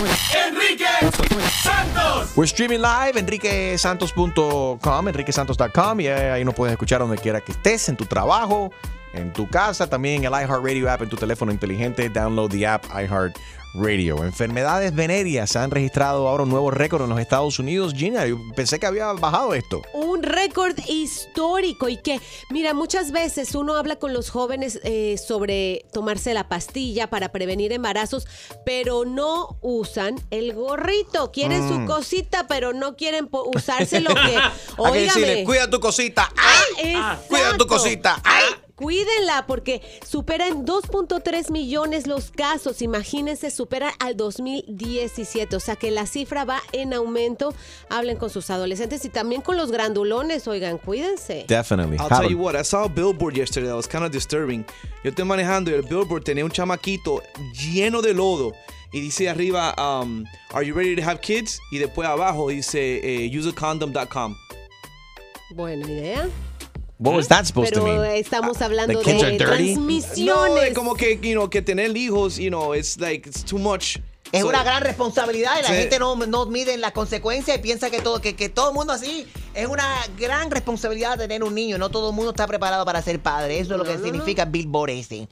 Enrique Santos. We're streaming live, enriquesantos.com, enriquesantos.com, y ahí nos puedes escuchar donde quiera que estés, en tu trabajo, en tu casa, también en el iHeartRadio app, en tu teléfono inteligente. Download the app iHeartRadio. Enfermedades venéreas. Se han registrado ahora un nuevo récord en los Estados Unidos. Gina, yo pensé que había bajado esto. Un récord histórico y que, mira, muchas veces uno habla con los jóvenes eh, sobre tomarse la pastilla para prevenir embarazos, pero no usan el gorrito. Quieren su Mm. cosita, pero no quieren usarse lo que... Hay que decirle, cuida tu cosita. ¡Ay! Cuida tu cosita. ¡Ay! Cuídenla porque superan 2.3 millones los casos. Imagínense, superan al 2017. O sea que la cifra va en aumento. Hablen con sus adolescentes y también con los grandulones. Oigan, cuídense. Definitely. I'll tell you what, I saw a billboard yesterday that was kind of disturbing. Yo estoy manejando y el billboard tenía un chamaquito lleno de lodo. Y dice arriba, um, Are you ready to have kids? Y después abajo dice, eh, useacondom.com. Buena idea. What was that supposed Pero to mean? estamos hablando the kids de are dirty? No, transmisiones. es como que, you know, que tener hijos, you know, it's like, it's too much. Es So- una gran responsabilidad y la Sí. gente no, no mide las consecuencias y piensa que todo, que, que todo el mundo así. Es una gran responsabilidad tener un niño. No todo el mundo está preparado para ser padre. Eso es lo que significa Billboard ese.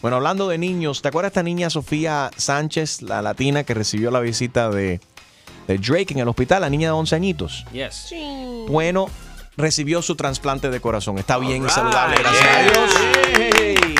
Bueno, hablando de niños, ¿te acuerdas esta niña Sofía Sánchez, la latina que recibió la visita de, de Drake en el hospital, la niña de 11 añitos? Yes. Bueno, recibió su trasplante de corazón. Está bien y saludable, gracias a Dios.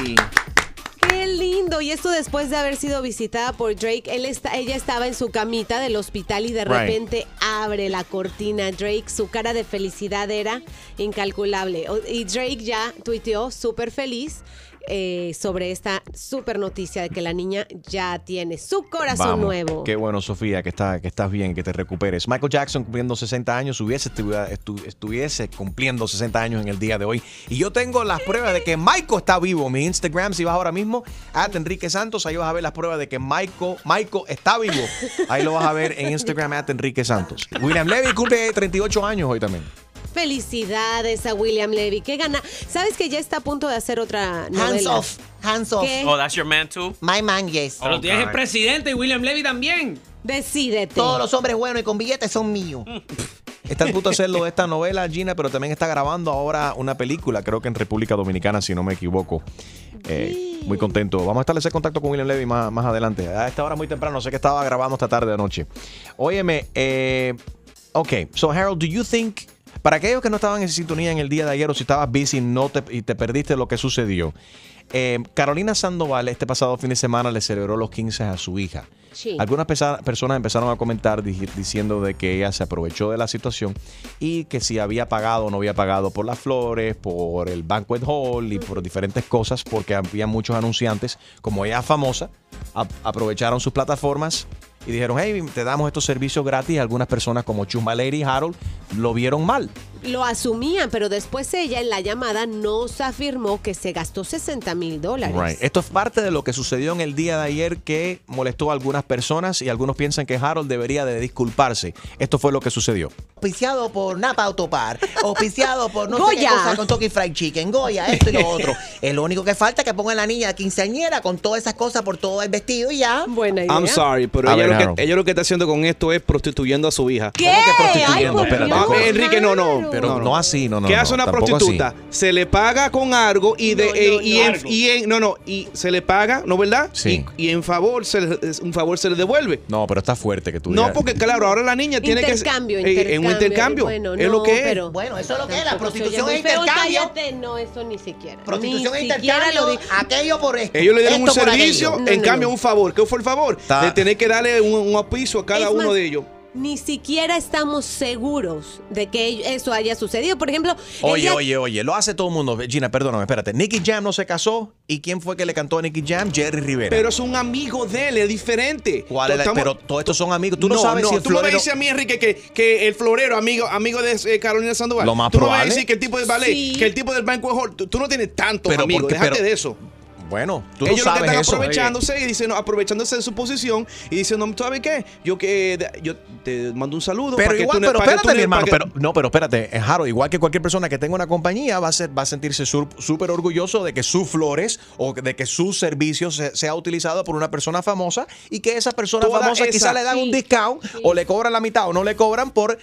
Qué lindo. Y esto después de haber sido visitada por Drake. Él está, ella estaba en su camita del hospital y de Right. repente abre la cortina. Drake, su cara de felicidad era incalculable. Y Drake ya tuiteó súper feliz. Eh, sobre esta súper noticia de que la niña ya tiene su corazón Vamos. nuevo. Qué bueno, Sofía, que, está, que estás bien, que te recuperes. Michael Jackson cumpliendo 60 años, hubiese, estu- estuviese cumpliendo 60 años en el día de hoy. Y yo tengo las pruebas de que Michael está vivo. Mi Instagram, si vas ahora mismo, at Enrique Santos, ahí vas a ver las pruebas de que Michael, Michael está vivo. Ahí lo vas a ver en Instagram, at Enrique Santos. William Levy cumple 38 años hoy también. Felicidades a William Levy. Qué gana. ¿Sabes que ya está a punto de hacer otra novela? Hands off. Hands off. ¿Qué? Oh, that's your man too? My man, yes. Pero tienes el presidente y William Levy también. Decídete. Todos los hombres buenos y con billetes son míos. Está al punto de hacerlo de esta novela, Gina, pero también está grabando ahora una película, creo que en República Dominicana, si no me equivoco. Eh, muy contento. Vamos a establecer contacto con William Levy más, más adelante. A esta hora muy temprano, sé que estaba grabando esta tarde anoche. Óyeme, eh, ok, so Harold, do you think, para aquellos que no estaban en sintonía en el día de ayer o si estabas busy no te, y te perdiste lo que sucedió, eh, Carolina Sandoval este pasado fin de semana le celebró los 15 a su hija. Sí. Algunas pesa- personas empezaron a comentar diciendo de que ella se aprovechó de la situación y que si había pagado o no había pagado por las flores, por el banquet hall y por diferentes cosas, porque había muchos anunciantes, como ella es famosa, a- aprovecharon sus plataformas y dijeron, hey, te damos estos servicios gratis. Algunas personas como Chumba Lady y Harold lo vieron mal. Lo asumían, pero después ella en la llamada nos afirmó que se gastó 60 mil dólares. Right. Esto es parte de lo que sucedió en el día de ayer que molestó a algunas personas y algunos piensan que Harold debería de disculparse. Esto fue lo que sucedió. Auspiciado por Napa Autopar. Auspiciado por no sé Goya. qué cosa con Toki Fried Chicken. Goya, esto y lo otro. Es lo único que falta es que pongan la niña de quinceañera con todas esas cosas por todo el vestido y ya. Buena idea. I'm sorry, pero A ella, ver, lo que, ella lo que está haciendo con esto es prostituyendo a su hija. ¿Qué? Ay, prostituyendo? por Espérate. Dios, Ah, Enrique, no, no. Pero no, así, no, no. ¿Qué no, hace una prostituta? así. Se le paga con algo y de No, no, eh, no. y, en, Algo. y en- no no y se le paga, ¿no verdad? Sí. Y, y en favor se le- un favor se le devuelve. No, pero está fuerte que tú No, digas. porque claro, ahora la niña tiene que Intercambio, eh, intercambio. en un intercambio. Bueno, es no, lo que es. pero- Bueno, eso es lo que es. La prostitución es intercambio. cállate, no, eso ni siquiera. Prostitución Ni es siquiera intercambio. lo Aquello por esto. Ellos le dieron un servicio. No, en no, cambio no. un favor. ¿Qué fue el favor? De tener que darle un, auspicio a cada uno de ellos. Ni siquiera estamos seguros de que eso haya sucedido. Por ejemplo, Oye, ella- oye, oye, lo hace todo el mundo. Gina, perdóname, espérate. Nicky Jam no se casó. ¿Y quién fue que le cantó a Nicky Jam? Jerry Rivera. Pero es un amigo de él, es diferente. ¿Cuál es la- Estamos- pero todos estos son amigos. Tú no, sabes si el tú me vas a florero... mí, Enrique, que, que el florero, amigo, amigo de eh, Carolina Sandoval. Lo más tú me vas a probable. decir que el tipo de ballet, Sí. que el tipo del banco hall, tú, tú no tienes tantos Pero amigos, porque- déjate pero- de eso. Bueno, tú Ellos no lo que sabes están eso. aprovechándose y dicen, no, aprovechándose de su posición y diciendo, ¿sabes qué? Yo que yo te mando un saludo. Pero para que igual, tú pero espérate, mi hermano, que- pero no, pero espérate, eh, Jaro, igual que cualquier persona que tenga una compañía va a ser, va a sentirse súper orgulloso de que sus flores o de que sus servicios se- sea utilizado por una persona famosa y que esa persona Toda famosa esa- quizá le dan un discount sí. o le cobran la mitad o no le cobran por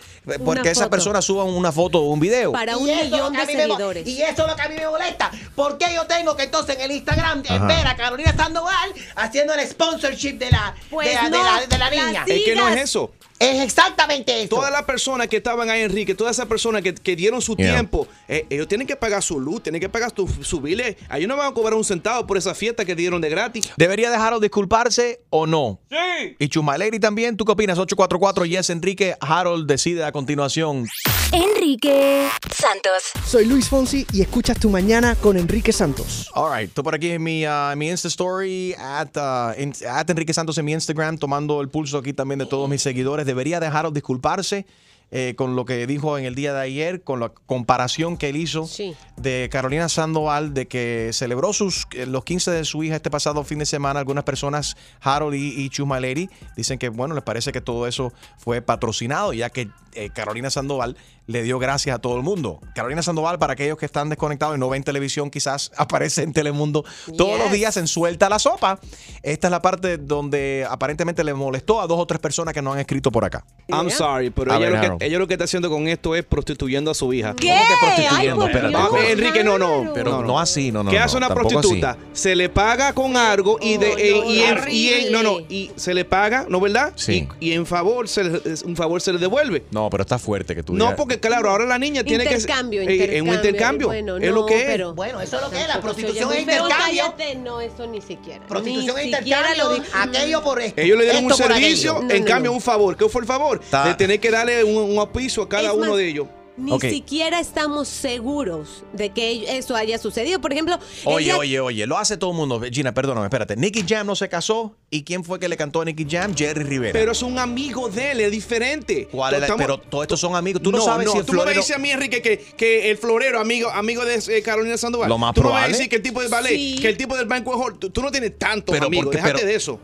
porque esa foto. persona suba una foto o un video. Para un millón de me seguidores. y eso es lo que a mí me molesta. ¿Por qué yo tengo que entonces en el Instagram Ajá. ver a Carolina Sandoval haciendo el sponsorship de la, Pues de, la, de la- de la la niña? Es que no es eso. Es exactamente eso. Todas las personas que estaban ahí, Enrique, todas esas personas que, que dieron su Yeah. tiempo, eh, ellos tienen que pagar su luz, tienen que pagar su, su bile. Ellos no van a cobrar un centavo por esa fiesta que dieron de gratis. ¿Debería de Harold disculparse o no? Sí. Y Chumaleri también, ¿tú qué opinas? 844 Yes Enrique, Harold decide a continuación. Enrique Santos. Soy Luis Fonsi y escuchas tu mañana con Enrique Santos. All right, estoy por aquí en mi, uh, mi Insta Story, at, uh, in- at Enrique Santos en mi Instagram, tomando el pulso aquí también de todos mis seguidores. ¿Debería dejaros disculparse eh, con lo que dijo en el día de ayer, con la comparación que él hizo Sí. de Carolina Sandoval, de que celebró sus, eh, los 15 de su hija este pasado fin de semana? Algunas personas, Harold y, y Chumaleri, dicen que, bueno, les parece que todo eso fue patrocinado, ya que eh, Carolina Sandoval le dio gracias a todo el mundo. Carolina Sandoval, para aquellos que están desconectados y no ven televisión, quizás aparece en Telemundo todos los días en Suelta la Sopa. Esta es la parte donde aparentemente le molestó a dos o tres personas que no han escrito por acá. I'm sorry, pero ella lo, que, ella lo que está haciendo con esto es prostituyendo a su hija. ¿Qué? ¿Cómo que Ay, prostituyendo? por Espérate, Dios, ¿cómo? Enrique, no, no. Pero no, así, no, no. ¿Qué no, hace una prostituta? así. Se le paga con algo y de Oh, eh, no, y, en, horrible. y en- no no y se le paga, ¿no verdad? Sí. Y, y en favor se le- es- un favor se le devuelve. No, pero está fuerte que tú No, digas- porque claro, ahora la niña tiene que Intercambio, eh, en un intercambio. Bueno, es lo no, que es. pero- Bueno, eso es lo que es. La prostitución es intercambio. cállate, no, eso ni siquiera. Prostitución es intercambio. Aquello por esto. Ellos le dieron un servicio. No, en no, cambio no. un favor. ¿Qué fue el favor? De tener que darle un, un auspicio a cada Es uno más, de ellos. Ni siquiera estamos seguros de que eso haya sucedido. Por ejemplo, Oye, ella- oye, oye, lo hace todo el mundo. Gina, perdóname, espérate. Nicky Jam no se casó. ¿Y quién fue que le cantó a Nicky Jam? Jerry Rivera. Pero es un amigo de él, es diferente. ¿Cuál es la- Estamos- pero todos estos son amigos. Tú no, sabes si el tú me florero... dices a mí, Enrique, que, que el florero, amigo, amigo de eh, Carolina Sandoval. Lo más tú me vas a probable. decir que el tipo de ballet, Sí. que el tipo del banco Hall, tú, tú no tienes tantos Pero amigos, porque- déjate pero- de eso.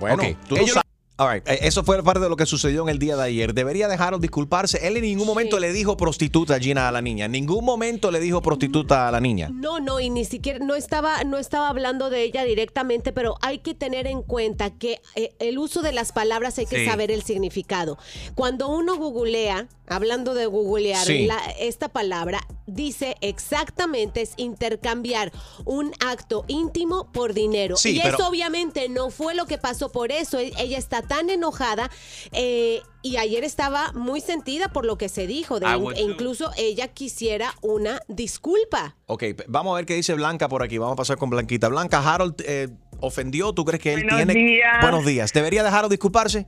Bueno, tú no ellos- sabes. All right, eh, Eso fue parte de lo que sucedió en el día de ayer. Debería dejaros disculparse. Él en ningún momento le dijo prostituta Gina a la niña. En ningún momento le dijo prostituta a la niña. No, no, y ni siquiera, no estaba, no estaba hablando de ella directamente, pero hay que tener en cuenta que eh, el uso de las palabras hay que Sí. saber el significado. Cuando uno googlea, hablando de googlear, Sí. la- esta palabra dice exactamente es intercambiar un acto íntimo por dinero. Sí, y pero- eso obviamente no fue lo que pasó por eso. E- Ella está tan enojada eh, y ayer estaba muy sentida por lo que se dijo. De, e incluso ella quisiera una disculpa. Ok, vamos a ver qué dice Blanca por aquí. Vamos a pasar con Blanquita. Blanca, Harold eh, ofendió. ¿Tú crees que él Buenos tiene. días. Buenos días. ¿Debería dejarlo disculparse?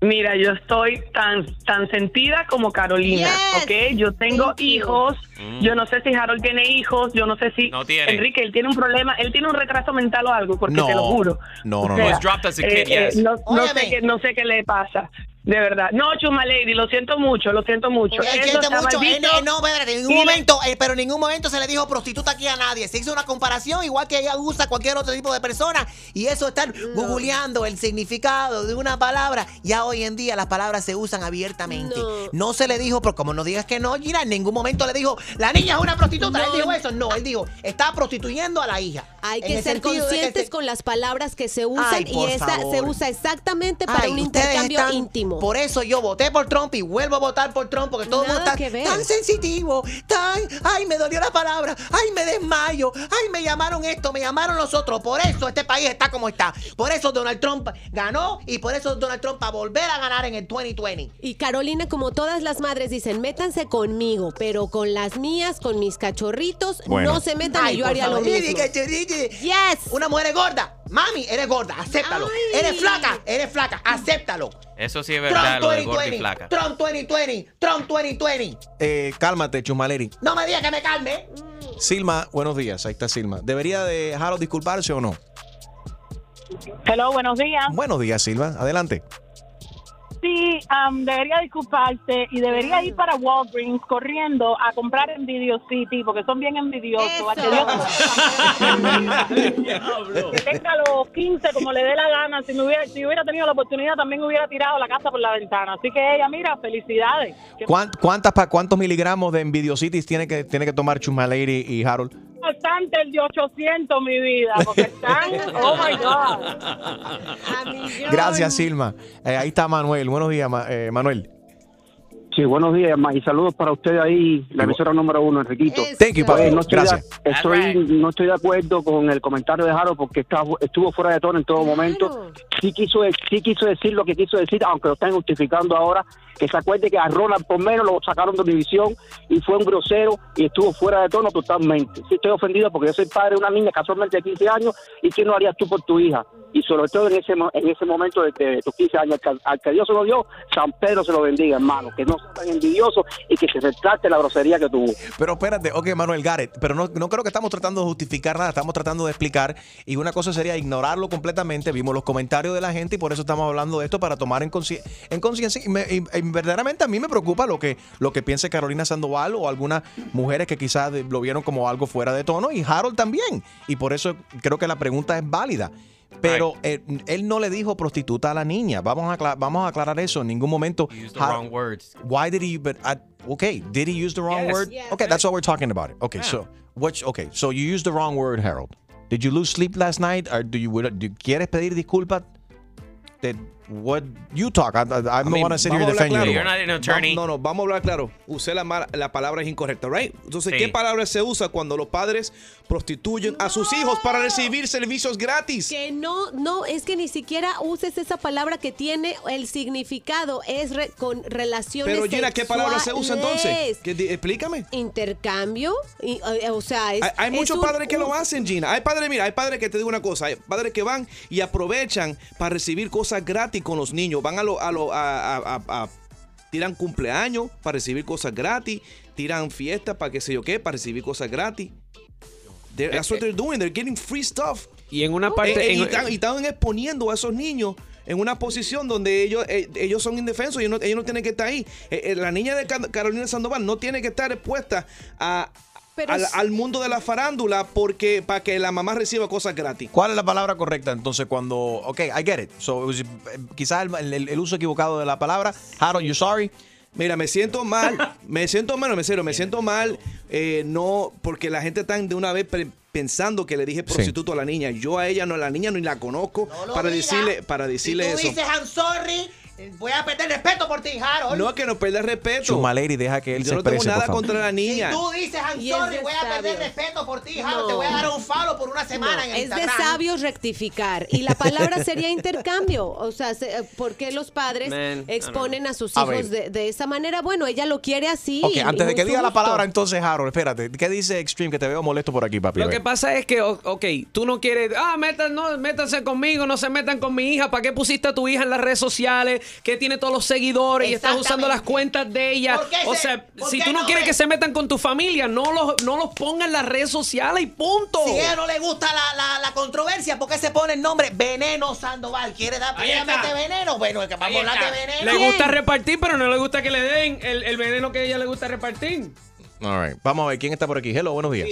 Mira, yo estoy tan tan sentida como Carolina, Yes. ¿ok? Yo tengo hijos, yo no sé si Harold tiene hijos, yo no sé si No tiene. Enrique, él tiene un problema, él tiene un retraso mental o algo, porque No. te lo juro. No, no, O no. sea, Was dropped as a kid, eh, eh, yes. no, no sé qué, no sé qué le pasa, de verdad. No, Chuma Lady, lo siento mucho, lo siento mucho. Siente está mucho. él no, espérate, en ningún momento, eh, pero en ningún momento se le dijo prostituta aquí a nadie. Se hizo una comparación, igual que ella usa cualquier otro tipo de persona. Y eso estar googleando el significado de una palabra. Ya hoy en día las palabras se usan abiertamente. No, No. se le dijo, pero como no digas que no, Gina, en ningún momento le dijo, la niña es una prostituta. No. Él dijo eso. No, él dijo, está prostituyendo a la hija. Hay que ser que conscientes se- con las palabras que se usan Ay, y esta favor. se usa exactamente para Ay, un intercambio están- íntimo. Por eso yo voté por Trump y vuelvo a votar por Trump porque todo el mundo está tan sensitivo, tan, ay, me dolió la palabra, ay, me desmayo, ay, me llamaron esto, me llamaron los otros. Por eso este país está como está. Por eso Donald Trump ganó y por eso Donald Trump va a volver a ganar en el 2020. Y Carolina, como todas las madres dicen, métanse conmigo, pero con las mías, con mis cachorritos, Bueno. no se metan Ay, y yo haría lo mismo. Yes. Una mujer es gorda. Mami, eres gorda, acéptalo. Ay. Eres flaca, eres flaca, acéptalo. Eso sí es verdad, Trump lo de gorda y 2020, flaca. Trump 2020, Trump 2020. Eh, cálmate, Chumaleri. No me digas que me calme. Silma, buenos días. Ahí está Silma. ¿Debería de Harold disculparse o no? Hello, buenos días. Buenos días, Silma. Adelante. Sí am, debería disculparse y debería ir para Walgreens corriendo a comprar en Video City porque son bien envidiosos. Tenga los 15 como le dé la gana. Si, me hubiera, si hubiera tenido la oportunidad, también hubiera tirado la casa por la ventana. Así que ella, mira, felicidades. Que ¿Cuán- ¿Cuántas, pa- ¿Cuántos miligramos de Envidiositis tiene que, tiene que tomar Chuma Lady y Harold? Bastante el de 800, mi vida, porque están, oh my God. Gracias, Silma. Eh, ahí está Manuel. Buenos días, Ma- eh, Manuel. Sí, buenos días, ma, y saludos para usted ahí, la emisora número uno, Enriquito. Thank you. Pues, no estoy Gracias. De, estoy, no estoy de acuerdo con el comentario de Jaro porque está, estuvo fuera de tono en todo momento. Sí quiso, sí quiso decir lo que quiso decir, aunque lo están justificando ahora, que se acuerde que a Ronald por menos lo sacaron de Univisión y fue un grosero y estuvo fuera de tono totalmente. Sí estoy ofendido porque yo soy padre de una niña casualmente de 15 años y ¿qué no harías tú por tu hija? Y sobre todo en ese, en ese momento de, de tus 15 años, al que, al que Dios se lo dio, San Pedro se lo bendiga, hermano. Que no tan envidioso y que se retrate la grosería que tuvo. Pero espérate, ok, Manuel Garrett, pero no, no creo que estamos tratando de justificar nada, estamos tratando de explicar y una cosa sería ignorarlo completamente, vimos los comentarios de la gente y por eso estamos hablando de esto para tomar en consci- en conciencia y, y- verdaderamente a mí me preocupa lo que, lo que piense Carolina Sandoval o algunas mujeres que quizás lo vieron como algo fuera de tono y Harold también y por eso creo que la pregunta es válida. Pero eh, él no le dijo prostituta a la niña. Vamos a, vamos a aclarar eso. En ningún momento. the Har- wrong words. Why did he? But I, okay, did he use the wrong Yes. word? Yes. Okay, that's what we're talking about. It. Okay, Yeah. so which? Okay, so you used the wrong word, Harold. Did you lose sleep last night, or do you? Do, ¿Quieres pedir disculpas? Did what you talk? I, I, I don't mean, want to sit here defend you. hablar anymore. claro. Vamos- no, no, vamos a hablar claro. Usé la, mala- la palabra es incorrecta, right? Entonces, Sí. ¿qué palabra se usa cuando los padres prostituyen a sus hijos para recibir servicios gratis? Que no, no, es que ni siquiera uses esa palabra que tiene el significado, es re- con relaciones Pero Gina, ¿qué palabra se usa entonces? sexuales. ¿Qué di- explícame. Intercambio, y, eh, o sea, es, Hay, hay es muchos un- padres que un- lo hacen, Gina. Hay padres, mira, hay padres que te digo una cosa, hay padres que van y aprovechan para recibir cosas gratis con los niños. Van a lo, a lo, a, a- a- a- tiran cumpleaños para recibir cosas gratis, tiran fiestas para qué sé yo qué, para recibir cosas gratis. They're- that's what they're doing. They're getting free stuff. Y en una parte. Eh, eh, y, están, y están exponiendo a esos niños en una posición donde ellos, eh, ellos son indefensos, ellos no, ellos no tienen que estar ahí. Eh, eh, la niña de Ca- Carolina Sandoval no tiene que estar expuesta a, Pero al, al mundo de la farándula porque para que la mamá reciba cosas gratis. ¿Cuál es la palabra correcta entonces cuando? Okay, I get it. So it was, eh, quizás el, el- el uso equivocado de la palabra. Harold, you sorry? Mira, me siento mal, me siento mal, me serio, me siento mal, eh, no, porque la gente está de una vez pensando que le dije prostituto a la niña. Yo a ella no, a la niña ni la conozco lo para digas. decirle, para decirle si tú eso. dices I'm sorry, voy a perder respeto por ti, Harold. No, que no pierda el respeto. Chuma Lady, deja que él Yo se no tengo exprese, por nada favor. contra la niña. Si tú dices I'm Y es sorry, de voy a perder sabios. respeto por ti, Harold. No. Te voy a dar un follow por una semana No, en es de Instagram. sabios rectificar. Y la palabra sería intercambio. O sea, se- eh, ¿por qué los padres Man, exponen a sus A hijos ver. de, de esa manera? Bueno, ella lo quiere así. Ok, antes de que diga la palabra entonces, Harold, espérate. ¿Qué dice Extreme? Que te veo molesto por aquí, papi. Lo que pasa es que, o- ok, tú no quieres, ah, metan, no, métanse conmigo, no se metan con mi hija. ¿Para qué pusiste a tu hija en las redes sociales? Que tiene todos los seguidores y estás usando las cuentas de ella. ¿Por qué O se- sea, si tú no no quieres que se metan con tu familia, no los, no los pongas en las redes sociales y punto. Si a ella no le gusta la, la, la controversia, ¿por qué se pone el nombre Veneno Sandoval? ¿Quiere dar previamente veneno? Bueno, es que vamos a hablar de veneno. Le gusta repartir, pero no le gusta que le den el, el veneno que a ella le gusta repartir. All right. Vamos a ver quién está por aquí. Hello, buenos días.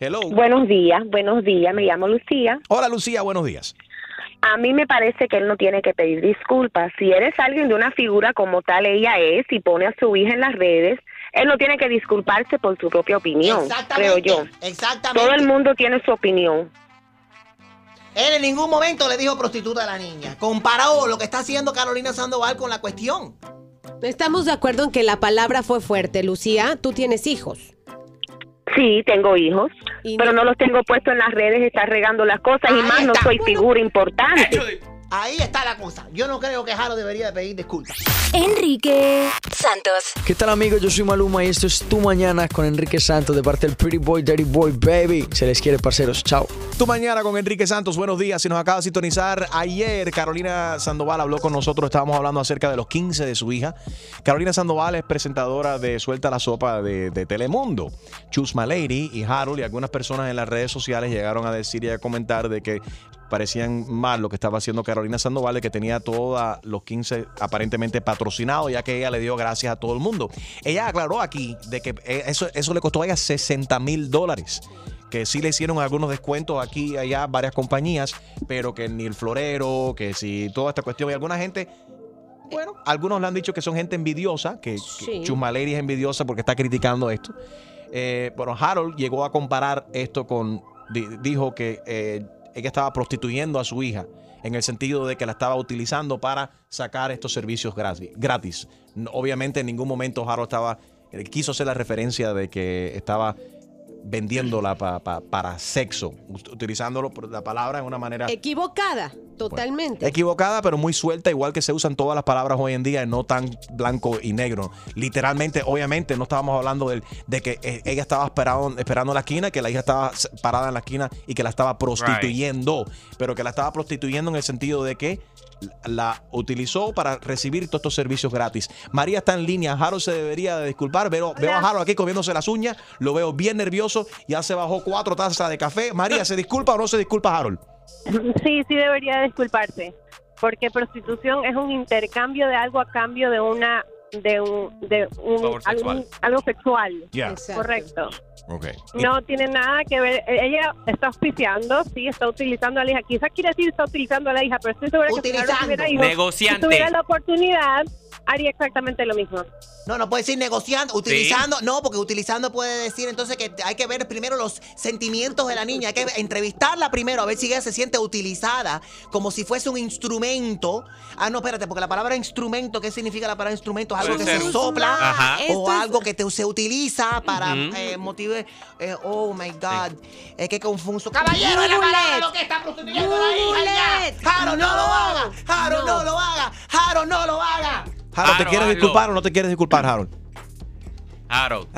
Hello. Buenos días, buenos días, me llamo Lucía. Hola, Lucía, buenos días. A mí me parece que él no tiene que pedir disculpas. Si eres alguien de una figura como tal ella es y pone a su hija en las redes, él no tiene que disculparse por su propia opinión, creo yo. Exactamente. Todo el mundo tiene su opinión. Él en ningún momento le dijo prostituta a la niña. Comparado lo que está haciendo Carolina Sandoval con la cuestión. Estamos de acuerdo en que la palabra fue fuerte, Lucía. Tú tienes hijos. Sí, tengo hijos, pero no los tengo puestos en las redes, está regando las cosas y Ahí más no soy figura importante. Ahí está la cosa. Yo no creo que Jaro debería de pedir disculpas. Enrique Santos. ¿Qué tal amigos? Yo soy Maluma y esto es Tu Mañana con Enrique Santos de parte del Pretty Boy, Dirty Boy, Baby. Se les quiere, parceros. Chao. Tu mañana con Enrique Santos, buenos días. Si nos acaba de sintonizar, ayer Carolina Sandoval habló con nosotros, estábamos hablando acerca de los 15 de su hija. Carolina Sandoval es presentadora de Suelta la Sopa de, de Telemundo. Chusma Lady y Harold y algunas personas en las redes sociales llegaron a decir y a comentar de que parecían mal lo que estaba haciendo Carolina Sandoval, que tenía todos los 15 aparentemente patrocinados, ya que ella le dio gracias a todo el mundo. Ella aclaró aquí de que eh, eso, eso le costó a ella 60 mil dólares que sí le hicieron algunos descuentos aquí y allá varias compañías, pero que ni el florero, que si toda esta cuestión y alguna gente bueno, algunos le han dicho que son gente envidiosa, que, Sí. que Chusmaleri es envidiosa porque está criticando esto. Eh, bueno, Harold llegó a comparar esto con, di- dijo que eh, ella estaba prostituyendo a su hija en el sentido de que la estaba utilizando para sacar estos servicios gratis. obviamente en ningún momento Harold estaba, quiso hacer la referencia de que estaba vendiéndola pa- pa- para sexo, ut- utilizándolo por la palabra de una manera Equivocada, totalmente. equivocada, pero muy suelta, igual que se usan todas las palabras hoy en día, no tan blanco y negro. Literalmente, obviamente, no estábamos hablando del- de, que eh, ella estaba esperando, esperando en la esquina, que la hija estaba parada en la esquina y que la estaba prostituyendo, pero que la estaba prostituyendo en el sentido de que la utilizó para recibir todos estos servicios gratis. María está en línea, Harold se debería de disculpar, veo, veo a Harold aquí comiéndose las uñas, lo veo bien nervioso, ya se bajó cuatro tazas de café. María, ¿se disculpa o no se disculpa Harold? Sí, sí debería disculparse, porque prostitución es un intercambio de algo a cambio de una de un de un Favor sexual. algún- algo sexual. Correcto. No tiene nada que ver. e- Ella está auspiciando, sí, está utilizando a la hija. Quizás quiere decir está utilizando a la hija, pero estoy segura que si Utilizando. tuviera hijos, Negociante. si tuviera la oportunidad, haría exactamente lo mismo. No, no puede decir negociando, utilizando, no, porque utilizando puede decir entonces que hay que ver primero los sentimientos de la niña, hay que entrevistarla primero a ver si ella se siente utilizada como si fuese un instrumento. Ah, no, espérate, porque la palabra instrumento, ¿qué significa la palabra instrumento? Es algo que se sopla Ajá. o Esto es- algo que te- se utiliza para Ujú. eh, motivar. eh, oh my God, es que confuso. Caballero, la palabra lo que está prostituyendo la hija. ya. Jaro, no lo haga. Jaro, no lo haga. Jaro, no lo haga. Harold, ¿te quieres hazlo. disculpar o no te quieres disculpar, Harold? Harold.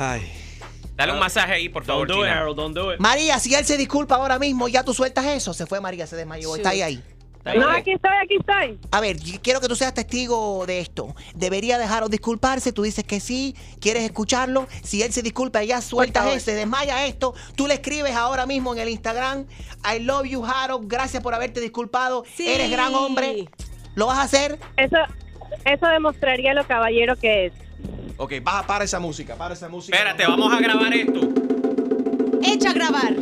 Dale un masaje ahí, por favor, do it, Gina. Harold, don't do it. María, si él se disculpa ahora mismo, ya tú sueltas eso. Se fue María, se desmayó. Está ahí ahí. No, aquí estoy, aquí estoy. A ver, quiero que tú seas testigo de esto. ¿Debería dejarlo disculparse? Tú dices que sí, quieres escucharlo. Si él se disculpa ya sueltas ese, desmaya esto, tú le escribes ahora mismo en el Instagram, I love you, Harold, gracias por haberte disculpado, Sí. eres gran hombre. ¿Lo vas a hacer? Eso, eso demostraría lo caballero que es. Ok, baja, para esa música, para esa música. Espérate, vamos a grabar esto. Echa a grabar.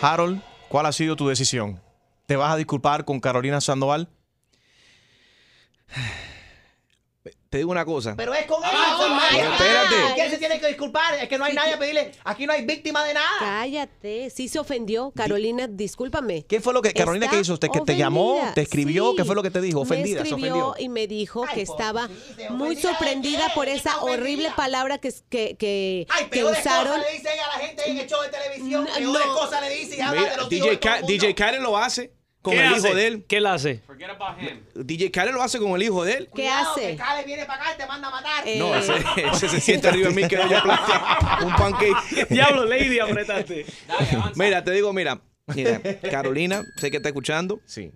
Harold, ¿cuál ha sido tu decisión? ¿Te vas a disculpar con Carolina Sandoval? Te digo una cosa. Pero es con Avanza, con avanza. Maya. Espérate. ¿Quién se tiene que disculpar? Es que no hay nadie a pedirle. Aquí no hay víctima de nada. Cállate, sí se ofendió. Carolina, discúlpame. ¿Qué fue lo que Carolina Está qué hizo? ¿Te, que te llamó? ¿Te escribió? sí. ¿Qué fue lo que te dijo? Ofendida, Me se escribió ofendió. y me dijo que estaba muy sorprendida por esa horrible palabra que, que, que, que Peores usaron. cosas le dicen a la gente en el show de televisión. No, Peores no. cosas le dicen y habla Mira, de los DJ, Ka-. DJ Karen lo hace con ¿Qué el hace? hijo de él. ¿Qué él hace? Forget about him. DJ Karen lo hace con el hijo de él. ¿Qué Cuidado, hace? Que Cale viene para acá y te manda a matar. No, Eh. ese, ese se siente arriba de mí que yo aplaste un pancake. Diablo, Lady, apretaste. Mira, te digo, mira, mira, Carolina, sé que está escuchando. Sí.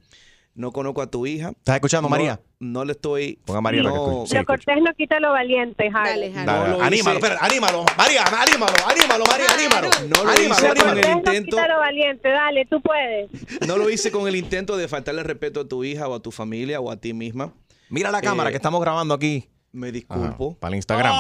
No conozco a tu hija. ¿Estás escuchando, No- María? No le estoy. Ponga María la que no, escuche. lo cortés no quita lo valiente, Harold. Dale, No lo anímalo, espera, anímalo, María, anímalo, anímalo, María, anímalo. No lo Anímalo, hice con el Cortés no intento. quita lo valiente, dale, tú puedes. No lo hice con el intento de faltarle respeto a tu hija o a tu familia o a ti misma. Mira la cámara Eh, que estamos grabando aquí. Me disculpo. Para el Instagram.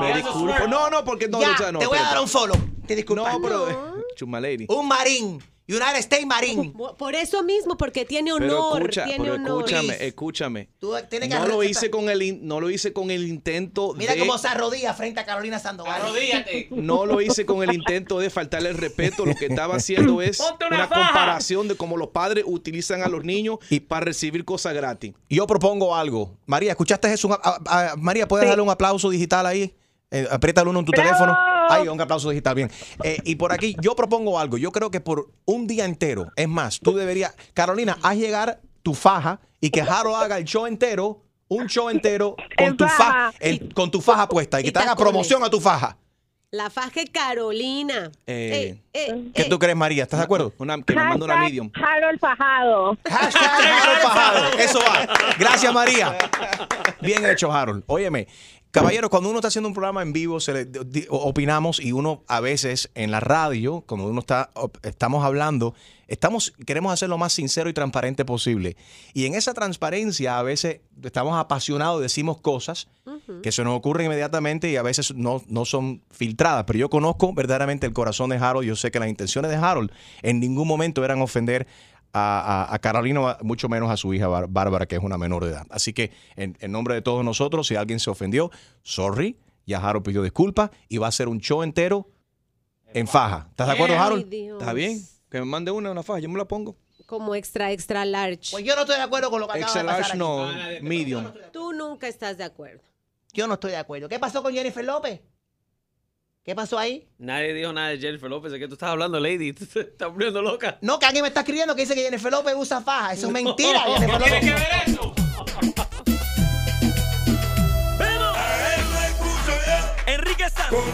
Me disculpo. No, no, porque no. Ya, o sea, no, te voy a dar un follow. Te disculpas. No, pero. Chuma lady. Un marín. United States Marine. Por eso mismo, porque tiene Pero honor. escucha, tiene pero honor. escúchame, escúchame. Tú tienes que No lo hice con el in- no lo hice con el intento Mira de cómo se arrodilla frente a Carolina Sandoval. Arrodíllate. no lo hice con el intento de faltarle el respeto. Lo que estaba haciendo es Ponte una comparación de cómo los padres utilizan a los niños para recibir cosas gratis. Yo propongo algo. María, ¿escuchaste eso? Un- a- a- María, ¿puedes darle un aplauso digital ahí? Eh, uno en tu ¡Bravo! teléfono. Ahí, un aplauso digital, bien. Eh, y por aquí, yo propongo algo. Yo creo que por un día entero, es más, tú deberías. Carolina, haz llegar tu faja y que Harold haga el show entero, un show entero con En tu faja, faja. en- con tu faja puesta y que y te haga tacones. promoción a tu faja. La faje Carolina. Eh, Eh, ¿Qué tú crees, María? ¿Estás de acuerdo? que me manda una medium. Harold Fajado. Harold Fajado. Eso va. Gracias, María. Bien hecho, Harold. Óyeme, caballero, cuando uno está haciendo un programa en vivo, se le- di- opinamos y uno a veces en la radio, cuando uno está, estamos hablando, estamos, queremos hacer lo más sincero y transparente posible. Y en esa transparencia a veces estamos apasionados, decimos cosas que se nos ocurren inmediatamente y a veces no, no son filtradas. Pero yo conozco verdaderamente el corazón de Harold. Yo sé que las intenciones de Harold en ningún momento eran ofender a, a- a Carolina, mucho menos a su hija Bár- Bárbara, que es una menor de edad. Así que en, en nombre de todos nosotros, si alguien se ofendió, sorry, ya Harold pidió disculpas y va a ser un show entero en faja. ¿Estás de acuerdo, Harold? Dios. Está bien. Que me mande una, una faja, yo me la pongo. Como extra, extra large. Pues yo no estoy de acuerdo con lo que acaba de pasar large aquí. no, medium. Tú nunca estás de acuerdo. Yo no estoy de acuerdo. ¿Qué pasó con Jennifer López? ¿Qué pasó ahí? Nadie dijo nada de Jennifer López. ¿De qué tú estás hablando, Lady? Te estás poniendo loca. No, que alguien me está escribiendo que dice que Jennifer López usa faja. Eso es mentira. ¿qué tiene que ver eso? Enrique Santos.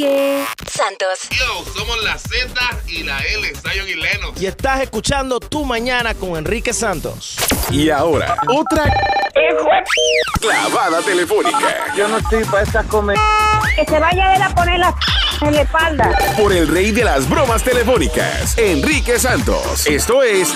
Enrique Santos. Yo, somos la Z y la L, Zion y Lennox. Y estás escuchando Tu Mañana con Enrique Santos. Y ahora, otra clavada telefónica. Yo no estoy para estas comer. Que se vaya él a poner la en la espalda. Por el rey de las bromas telefónicas, Enrique Santos. Esto es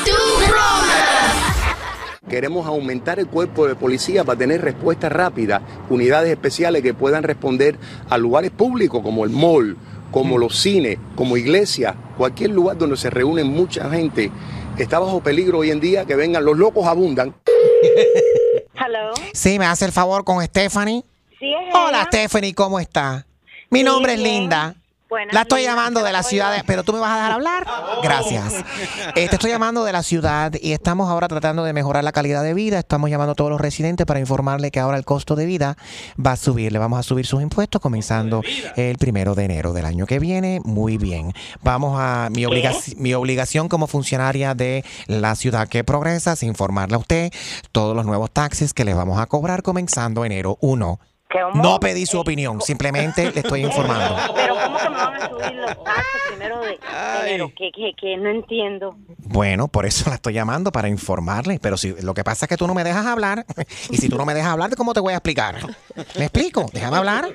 Queremos aumentar el cuerpo de policía para tener respuesta rápida, unidades especiales que puedan responder a lugares públicos como el mall, como los cines, como iglesias, cualquier lugar donde se reúnen mucha gente. Está bajo peligro hoy en día que vengan, los locos abundan. Hello. Sí, me hace el favor con Stephanie. Sí, es Hola, ella. Stephanie, ¿cómo está? Mi Sí, nombre es bien. Linda. Buenas, La estoy llamando ¿qué de la ciudad, de- pero tú me vas a dejar hablar. Gracias. Eh, te estoy llamando de la ciudad y estamos ahora tratando de mejorar la calidad de vida. Estamos llamando a todos los residentes para informarle que ahora el costo de vida va a subir. Le vamos a subir sus impuestos comenzando el primero de enero del año que viene. Muy bien. Vamos a mi, obligaci- mi obligación como funcionaria de la ciudad que progresa es informarle a usted todos los nuevos taxes que le vamos a cobrar comenzando enero 1. No pedí su opinión, simplemente le estoy informando. Pero ¿cómo que me van a subir los taxes primero de enero? Que, que, que no entiendo. Bueno, por eso la estoy llamando para informarle. Pero si lo que pasa es que tú no me dejas hablar. Y si tú no me dejas hablar, ¿cómo te voy a explicar? ¿Me explico? Déjame hablar.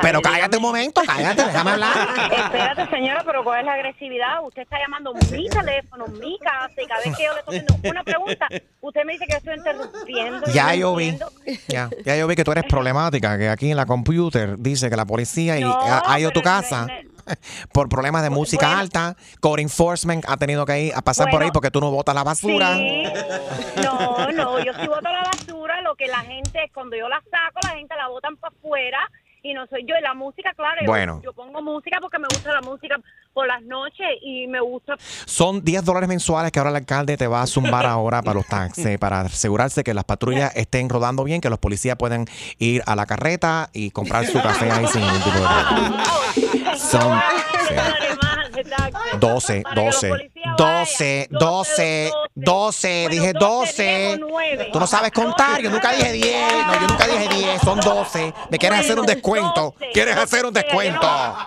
Pero cállate un momento, cállate, déjame hablar. Espérate, señora, pero ¿cuál es la agresividad? Usted está llamando mi teléfono, mi casa, y cada vez que yo le estoy haciendo una pregunta, usted me dice que estoy interrumpiendo. Ya yo vi. Ya, ya yo vi que tú eres problemática, que aquí en la computer dice que la policía No, ha, ha ido a tu no, casa por problemas de música bueno. alta. Code enforcement ha tenido que ir a pasar por ahí porque tú no botas la basura. Sí. No, no, yo sí boto la basura, lo que la gente, cuando yo la saco, la gente la botan para afuera y no soy yo. Y la música, claro, yo- Bueno. yo, pongo música porque me gusta la música por las noches y me gusta... Son 10 dólares mensuales que ahora el alcalde te va a zumbar ahora para los taxis, para asegurarse que las patrullas estén rodando bien, que los policías puedan ir a la carreta y comprar su café ahí sin ningún tipo de problema. Son sí. 12, 12, 12, 12, 12, dije 12. Tú no sabes contar, yo nunca dije 10, no, yo nunca dije 10, son 12. ¿Me quieres hacer un descuento? ¿Quieres hacer un descuento?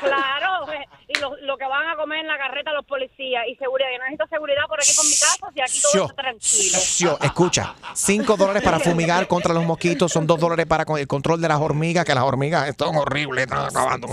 Claro, eh, y lo, lo que van a comer en la carreta los policías y seguridad. Yo necesito seguridad por aquí con mi casa y aquí todo Sio, está tranquilo. Sio, escucha, 5 dólares para fumigar contra los mosquitos, son 2 dólares para el control de las hormigas, que las hormigas están horribles, están acabando.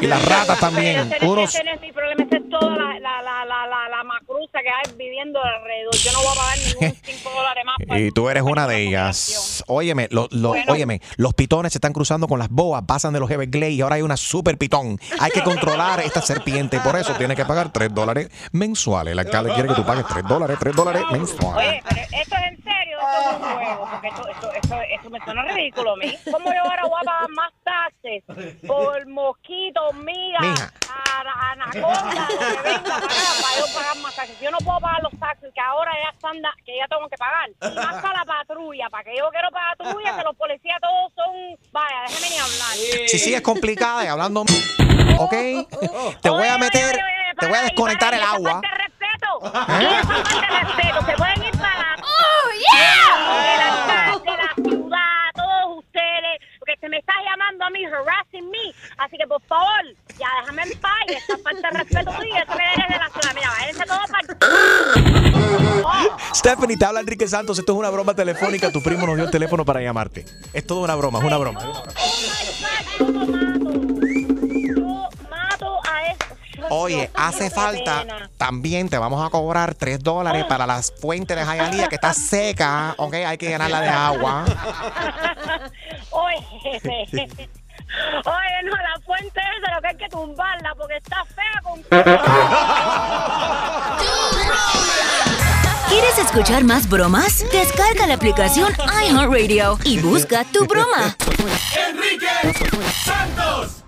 Y las ratas también. Ese, Unos, ese no es mi problema, ese toda la, la, la, la, la, macruza que hay viviendo alrededor. Yo no voy a pagar ningún 5 dólares más. para- Y tú eres una de ellas. Óyeme, lo- lo- Bueno. óyeme, los pitones se están cruzando con las boas, pasan de los Everglades y ahora hay una super pitón. Hay que controlar esta serpiente, por eso tienes que pagar 3 dólares mensuales. El alcalde quiere que tú pagues 3 dólares, 3 dólares mensuales. Oye, pero esto es en serio, esto es un juego, porque esto, esto, esto, esto me suena ridículo a mí. ¿Cómo yo ahora voy a pagar más taxes por mosquito, hormiga, Mija. a- anaconda, lo que venga para acá, para yo pagar más taxes? Yo no puedo pagar los taxes que ahora ya están, da- que ya tengo que pagar. Y más para la patrulla, para que yo quiero para la patrulla, que los policías todos son, vaya, déjeme ni hablar. Si sigues complicada y hablando, ¿ok? Te voy a meter, te voy a desconectar el agua. Y esa falta de respeto, se pueden ir para la... ¡Oh, yeah! El alcalde, la ciudad, todos ustedes, porque se me está llamando a mí, harassing me. Así que, por favor, ya déjame en paz y esa falta de respeto tuya, eso que eres de la ciudad. Mira, váyanse todos para... Stephanie, te habla Enrique Santos. Esto es una broma telefónica. Tu primo nos dio el teléfono para llamarte. Es toda una broma, es una broma. Oye, hace falta, también te vamos a cobrar 3 dólares para las fuentes de Hialeah que está seca, ok, hay que llenarla de agua. Oye, oye, no, la fuente esa lo que hay que tumbarla porque está fea con... ¿Quieres escuchar más bromas? Descarga la aplicación iHeartRadio y busca tu broma. Enrique Santos.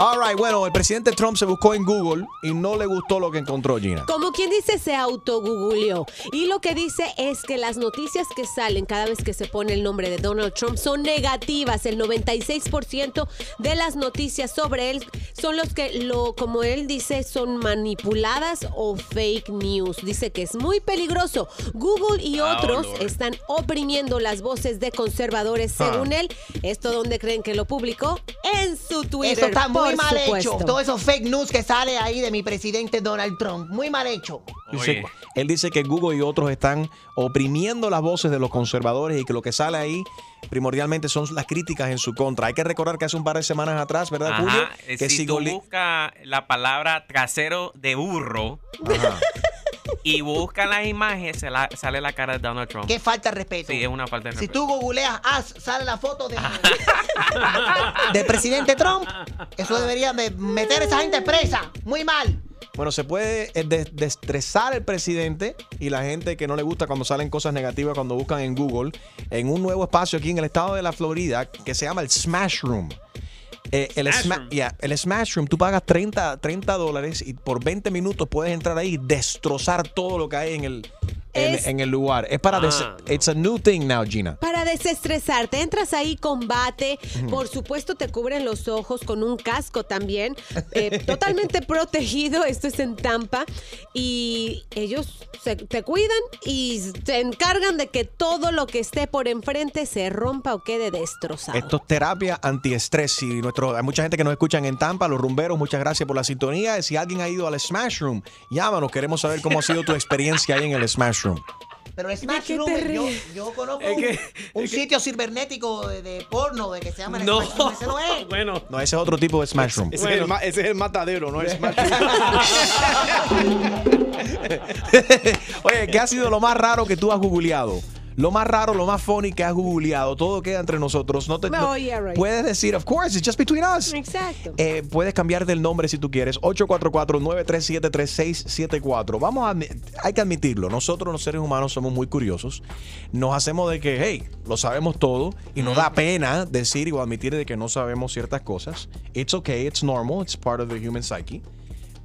All right, bueno, el presidente Trump se buscó en Google y no le gustó lo que encontró Gina. Como quien dice, se autogoogleó. Y lo que dice es que las noticias que salen cada vez que se pone el nombre de Donald Trump son negativas. El 96% de las noticias sobre él son los que, lo, como él dice, son manipuladas o fake news. Dice que es muy peligroso. Google y Ah, otros están oprimiendo las voces de conservadores, Ah. según él. ¿Esto dónde creen que lo publicó? En su Twitter. Eso está muy por mal supuesto. hecho. Todos esos fake news que sale ahí de mi presidente Donald Trump. Muy mal hecho. Dice- él dice que Google y otros están oprimiendo las voces de los conservadores y que lo que sale ahí primordialmente son las críticas en su contra. Hay que recordar que hace un par de semanas atrás, ¿verdad, Ajá, Julio? eh, Que si tú buscas la palabra trasero de burro Ajá. Y buscas las imágenes, se la- sale la cara de Donald Trump. Qué falta de respeto. Sí, es una falta de Si respeto. tú googleas, as, sale la foto de, del presidente Trump. Eso debería de meter a esa gente presa. Muy mal. Bueno, se puede eh, des- destresar el presidente y la gente que no le gusta cuando salen cosas negativas cuando buscan en Google en un nuevo espacio aquí en el estado de la Florida que se llama el Smash Room. Eh, el, Smash Sma- Room. yeah, el Smash Room, tú pagas 30, 30 dólares y por 20 minutos puedes entrar ahí y destrozar todo lo que hay en el, en, Es- en el lugar. Es para... des- Ah, It's a new thing now, Gina. Para desestresarte, entras ahí, combate. Por supuesto, te cubren los ojos con un casco también. eh, totalmente protegido. Esto es en Tampa. Y ellos se- te cuidan y se encargan de que todo lo que esté por enfrente se rompa o quede destrozado. Esto es terapia antiestrés. Y nuestro, hay mucha gente que nos escuchan en Tampa, los rumberos, muchas gracias por la sintonía. Si alguien ha ido al Smash Room, llámanos, queremos saber cómo ha sido tu experiencia ahí en el Smash Room. Pero el Smash Room, yo, yo conozco Es un, que- sitio cibernético de, de porno de que se llama el No. Smash Room. Ese no es. Bueno. No, ese es otro tipo de Smash Room. Ese, es el, ma- ese es el matadero, no el smash. Oye, ¿qué ha sido lo más raro que tú has googleado? Lo más raro, lo más funny que has googleado. Todo queda entre nosotros. No te, no- Oh, yeah, right. Puedes decir, of course, it's just between us. Exacto. Eh, puedes cambiarte el nombre si tú quieres. 844-937-3674. Vamos a. admi- Hay que admitirlo. Nosotros, los seres humanos, somos muy curiosos. Nos hacemos de que, hey, lo sabemos todo. Y nos da pena decir o admitir de que no sabemos ciertas cosas. It's okay, it's normal, it's part of the human psyche.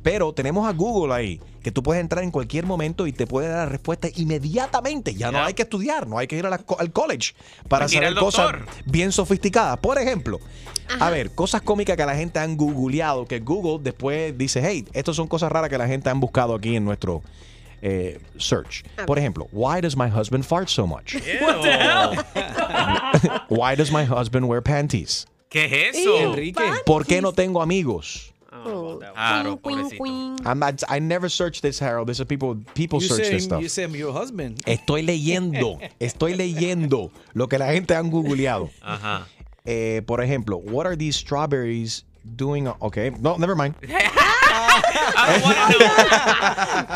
Pero tenemos a Google ahí, que tú puedes entrar en cualquier momento y te puede dar la respuesta inmediatamente. Ya no hay que estudiar, no hay que ir a la al college para Hay saber cosas bien sofisticadas. Por ejemplo, a ver, cosas cómicas que la gente han googleado, que Google después dice, hey, estas son cosas raras que la gente han buscado aquí en nuestro eh, search. Por ejemplo, why does my husband fart so much? What the hell? why does my husband wear panties? ¿Qué es eso? Enrique. ¿Por qué no tengo amigos? Claro, pobrecito. I'm not- I never searched this, Harold. This is people, people You search say, this stuff. you say I'm your husband. Estoy leyendo, estoy leyendo lo que la gente han googleado. Ajá. Eh, por ejemplo, what are these strawberries doing? Okay, no, never mind.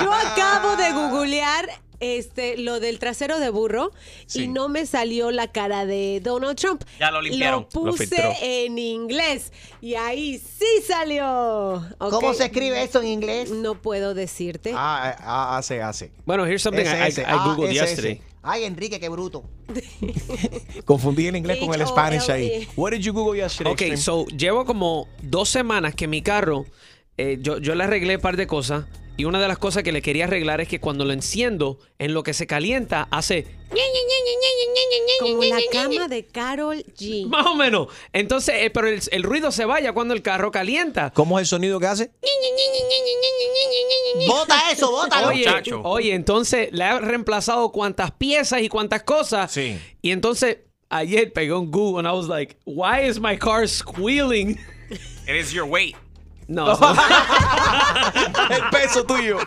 Yo acabo de googlear este, lo del trasero de burro y no me salió la cara de Donald Trump. Ya lo limpiaron. Lo Lo puse en inglés y ahí sí salió. ¿Cómo se escribe eso en inglés? No puedo decirte. Ah, ah, hace, hace. Bueno, here's something I, I, Ese, I ah, googled yesterday. Ay, Enrique, qué bruto. Confundí el inglés con el Spanish ahí. What did you Google yesterday? Ok, Extreme? so llevo como dos semanas que mi carro, eh, yo, yo le arreglé un par de cosas. Y una de las cosas que le quería arreglar es que cuando lo enciendo, en lo que se calienta, hace Como la cama de Carol G. más o menos. Entonces, eh, pero el, el ruido se vaya cuando el carro calienta. ¿Cómo es el sonido que hace? Bota eso, bótalo. Oye, Muchacho. oye, entonces le ha reemplazado cuantas piezas y cuantas cosas. Sí. Y entonces ayer pegó un Google and I was like, why is my car squealing? It is your weight. No. el peso tuyo.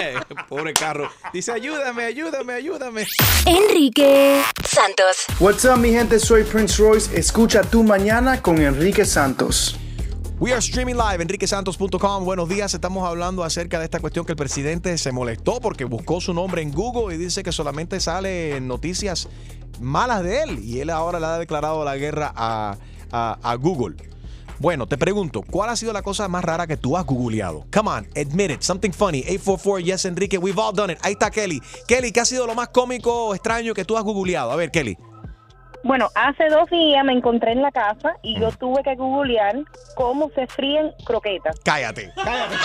Pobre carro. Dice, ayúdame, ayúdame, ayúdame. Enrique Santos. What's up, mi gente? Soy Prince Royce. Escucha tu mañana con Enrique Santos. We are streaming live, enriquesantos.com. Buenos días, estamos hablando acerca de esta cuestión que el presidente se molestó porque buscó su nombre en Google y dice que solamente sale en noticias malas de él y él ahora le ha declarado la guerra a, a- a Google. Bueno, te pregunto, ¿cuál ha sido la cosa más rara que tú has googleado? Come on, admit it, something funny. 844 Yes Enrique, we've all done it. Ahí está Kelly. Kelly, ¿qué ha sido lo más cómico o extraño que tú has googleado? A ver, Kelly. Bueno, hace dos días me encontré en la casa y yo tuve que googlear cómo se fríen croquetas. Cállate. Ay,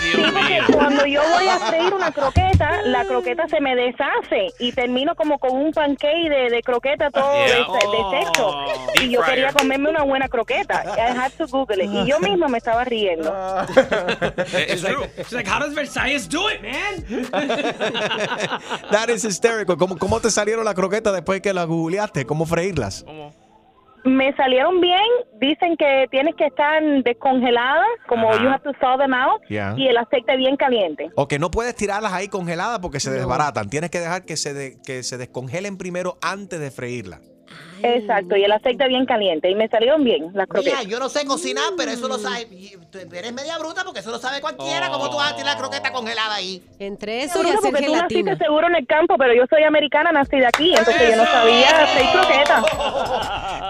Sí, Dios porque mío. cuando yo voy a freír una croqueta, la croqueta se me deshace y termino como con un pancake de, de croqueta todo Yeah. des- deshecho. Deep Y yo fryer. quería comerme una buena croqueta. I had to Google it. Y yo misma me estaba riendo. It's true. She's like, how does Versailles do it, man? That is hysterical. ¿Cómo, ¿Cómo te salieron las croquetas después que las googleaste? ¿Cómo freírlas? ¿Cómo? Me salieron bien. Dicen que tienes que estar descongeladas, como Ajá. you have to thaw them out, Yeah. y el aceite bien caliente. O que no puedes tirarlas ahí congeladas porque se desbaratan. Tienes que dejar que se, de- que se descongelen primero antes de freírlas. Exacto, y el aceite bien caliente. Y me salieron bien las Mira, croquetas. yo no sé cocinar, pero eso lo sabe. Eres media bruta porque eso lo sabe cualquiera. ¿Cómo tú vas a tirar la croqueta congelada ahí? Entre eso y hacer porque tú naciste gelatina. seguro en el campo, pero yo soy americana, nací de aquí, entonces yo no sabía seis croquetas.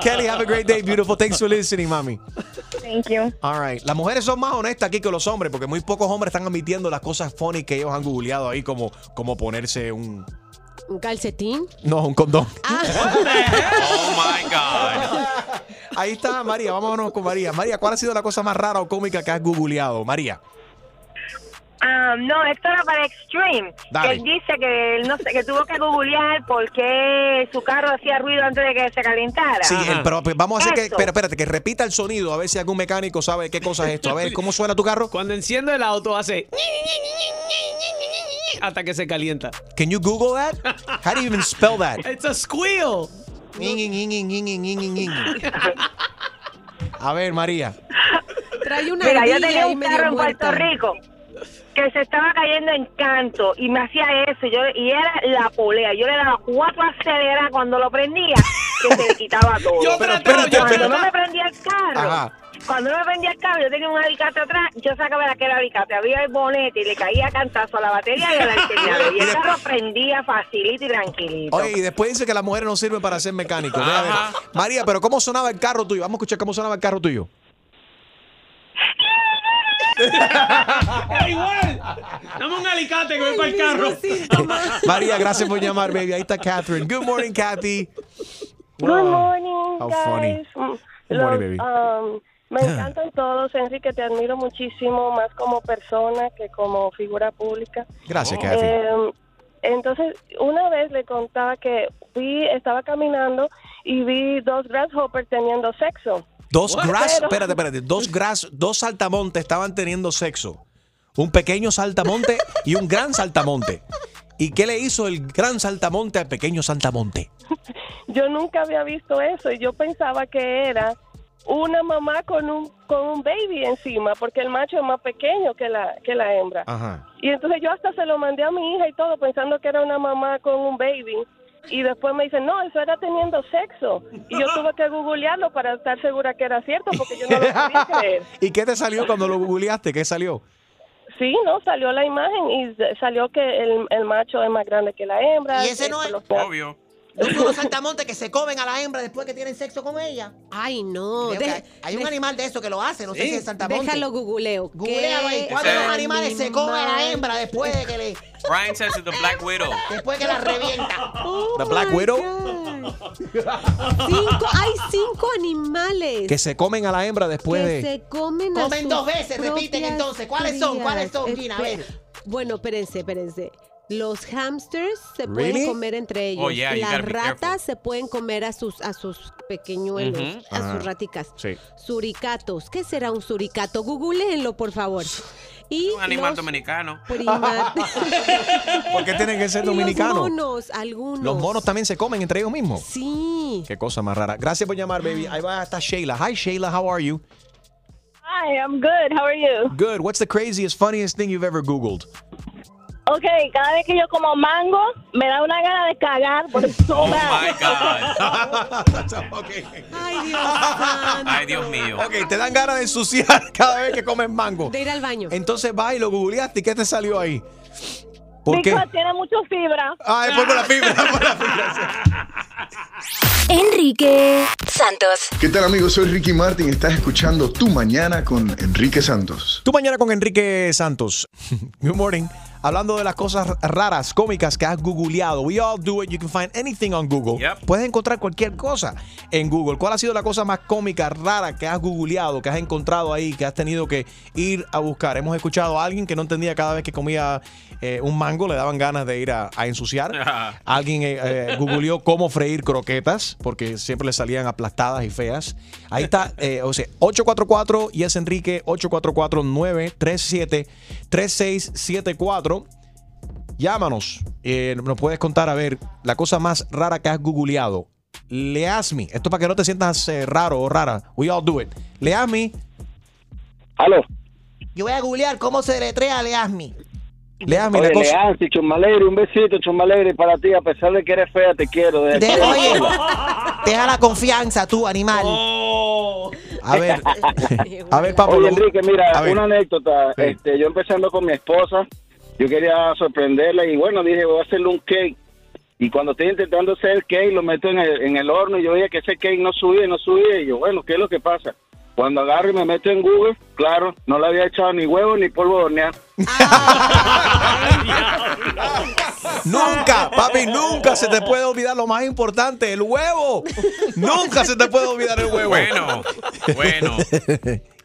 Kelly, have a great day, beautiful. Thanks for listening, mami. Thank you. All right. Las mujeres son más honestas aquí que los hombres porque muy pocos hombres están admitiendo las cosas funny que ellos han googleado ahí, como, como ponerse un. ¿Un calcetín? No, un condón. Oh my God. Ahí está María. Vámonos con María. María, ¿cuál ha sido la cosa más rara o cómica que has googleado? María. Ah, no, esto era para Extreme. Dale. Que él dice que él no sé, que tuvo que googlear por qué su carro hacía ruido antes de que se calentara. Sí, el- pero pero vamos a hacer que. Espera, espérate, que repita el sonido. A ver si algún mecánico sabe qué cosa es esto. A ver, ¿cómo suena tu carro? Cuando enciendo el auto hace hasta que se calienta. Can you Google that? How do you even spell that? It's a squeal. A ver, María. Trae una Mira, yo tenía un carro en. Puerto Rico que se estaba cayendo en canto y me hacía eso yo y era la polea. Yo le daba cuatro acelerar cuando lo prendía que se le quitaba todo. Yo Pero trataba, espérate, yo espérate. no me prendía el carro, Ajá. Cuando me prendía el carro, yo tenía un alicate atrás, yo sacaba de aquel alicate, había el bonete y le caía cantazo a la batería y al alternador. Y el carro prendía facilito y tranquilito. Oye, y después dice que las mujeres no sirven para ser mecánicos. Ve a ver. María, pero ¿cómo sonaba el carro tuyo? Vamos a escuchar cómo sonaba el carro tuyo. igual. Dame un alicate que voy para el carro. María, gracias por llamar, baby. Ahí está Catherine. Good morning, Kathy. Good morning, how guys. funny. Good morning, baby. um, me encantan todos, Enrique, te admiro muchísimo, más como persona que como figura pública. Gracias, Kathy. Eh, entonces, una vez le contaba que vi, estaba caminando y vi dos grasshoppers teniendo sexo. Dos grass, Pero- espérate, espérate. Dos grass, dos saltamontes estaban teniendo sexo. Un pequeño saltamonte y un gran saltamonte. ¿Y qué le hizo el gran saltamonte al pequeño saltamonte? Yo nunca había visto eso y yo pensaba que era una mamá con un con un baby encima, porque el macho es más pequeño que la que la hembra. Ajá. Y entonces yo hasta se lo mandé a mi hija y todo pensando que era una mamá con un baby. Y después me dicen, no, eso era teniendo sexo. Y yo tuve que googlearlo para estar segura que era cierto, porque yo no lo podía creer. ¿Y qué te salió cuando lo googleaste? ¿Qué salió? Sí, no, salió la imagen y salió que el, el macho es más grande que la hembra. Y ese no es- los- Obvio. Los saltamontes que se comen a la hembra después que tienen sexo con ella. Ay, no. Deja- hay, hay un de- animal de eso que lo hace, no sé si es saltamonte. Déjalo googleo. Googlealo ahí. ¿Qué ¿Cuántos animales se comen a la hembra después de que le, Brian says it's the Black Widow. después que la revienta? The Black Widow. Cinco, hay cinco animales Que se comen a la hembra después que de. se comen a Comen dos veces, repiten entonces. ¿Cuáles son? ¿Cuáles son, Gina? A ver. Bueno, espérense, espérense. Los hamsters se Really? pueden comer entre ellos. Oh, yeah, you Las gotta be careful. ratas se pueden comer a sus a sus pequeñuelos, Ujú. a sus raticas. Sí. Suricatos. ¿Qué será un suricato? Googleenlo, por favor. Y Un animal los dominicano. primates. ¿Por qué tienen que ser Y Los dominicanos? monos, algunos. Los monos también se comen entre ellos mismos. Sí. Qué cosa más rara. Gracias por llamar, baby. Ahí va hasta Shayla. Hi, Shayla. How are you? Hi, I'm good. How are you? Good. What's the craziest, funniest thing you've ever Googled? Ok, cada vez que yo como mango, me da una gana de cagar por el Oh my God. Ay, Dios santo. Ay, Dios mío. Ok, te dan ganas de ensuciar cada vez que comes mango. De ir al baño. Entonces vas y lo googleaste y ¿qué te salió ahí? ¿Por qué? Tiene mucho fibra. Ah, es por la fibra. por la fibra. Enrique Santos. ¿Qué tal amigos? Soy Ricky Martin y estás escuchando Tu Mañana con Enrique Santos. Tú mañana con Enrique Santos. Good morning. Hablando de las cosas raras, cómicas que has googleado. We all do it. You can find anything on Google. Yep. Puedes encontrar cualquier cosa en Google. ¿Cuál ha sido la cosa más cómica, rara que has googleado, que has encontrado ahí, que has tenido que ir a buscar? Hemos escuchado a alguien que no entendía cada vez que comía eh, un mango, le daban ganas de ir a, a ensuciar. Alguien eh, eh, googleó cómo freír croquetas, porque siempre le salían aplastadas y feas. Ahí está, eh, o sea, 844 y es Enrique 844-937-3674. Llámanos, eh, nos puedes contar, a ver, la cosa más rara que has googleado. Leasme, esto para que no te sientas eh, raro o rara. We all do it. Leasme, Aló. Yo voy a googlear cómo se deletrea Leasmi. Leasme, la Oye, cosa. Leansi, Chumalegre, un besito, Chumalegre, para ti. A pesar de que eres fea, te quiero. De- oye. Deja la confianza tú, animal. A ver, a ver, Pablo. Oye, Enrique, mira, A ver. una anécdota. Sí. Este, yo empezando con mi esposa, yo quería sorprenderla y bueno, dije, voy a hacerle un cake. Y cuando estoy intentando hacer el cake, lo meto en el, en el horno y yo veía que ese cake no subía, no subía. Y yo, bueno, ¿qué es lo que pasa? Cuando agarro y me meto en Google, claro, no le había echado ni huevo ni polvo de hornear. Nunca, papi, nunca se te puede olvidar lo más importante, el huevo. Nunca se te puede olvidar el huevo. Bueno, bueno.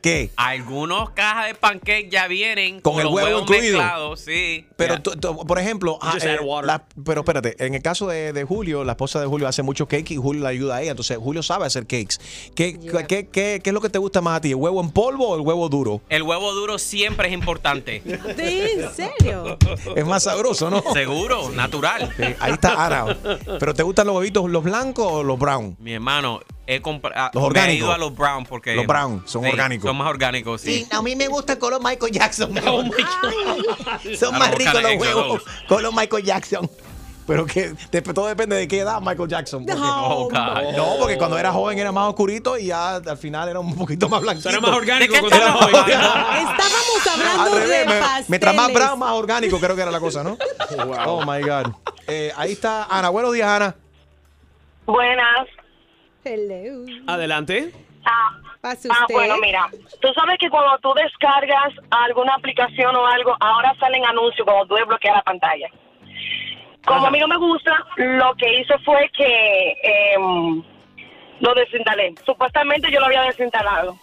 ¿Qué? Algunos cajas de pancake ya vienen Con el los huevo huevos incluido. mezclados, sí. Pero, tú- tú- por ejemplo, ah, Just eh, add water. la- pero espérate, en el caso de, de Julio, la esposa de Julio hace mucho cake y Julio le ayuda a ella. Entonces, Julio sabe hacer cakes. ¿Qué, qué, qué- qué es lo que te gusta más a ti? ¿El huevo en polvo o el huevo duro? El huevo duro siempre es importante. ¿En serio? Es más sabroso, ¿no? Seguro, natural. Sí, ahí está Ana. ¿Pero te gustan los huevitos, los blancos o los brown? Mi hermano, he comprado. Los Me he orgánicos. ido a los brown porque. Los brown son Sí, orgánicos. Son más orgánicos, sí. Sí, a mí me gusta el color Michael Jackson. Son I más don't ricos kinda los huevos. Color Michael Jackson. Pero que de- todo depende de qué edad Michael Jackson. porque- Oh, God. no, porque cuando era joven era más oscurito y ya al final era un poquito más blanquito. Era más orgánico ¿De qué cuando era joven. Estábamos hablando revés, de me- pasteles. mientras más brown, más orgánico creo que era la cosa, ¿no? Oh my God. Eh, ahí está Ana. Buenos días, Ana. Buenas. Hello. Adelante. Ah, Pase ah, bueno, mira, tú sabes que cuando tú descargas alguna aplicación o algo, ahora salen anuncios cuando tú desbloqueas la pantalla. Como a mí no me gusta, lo que hice fue que em, lo desinstalé. Supuestamente yo lo había desinstalado.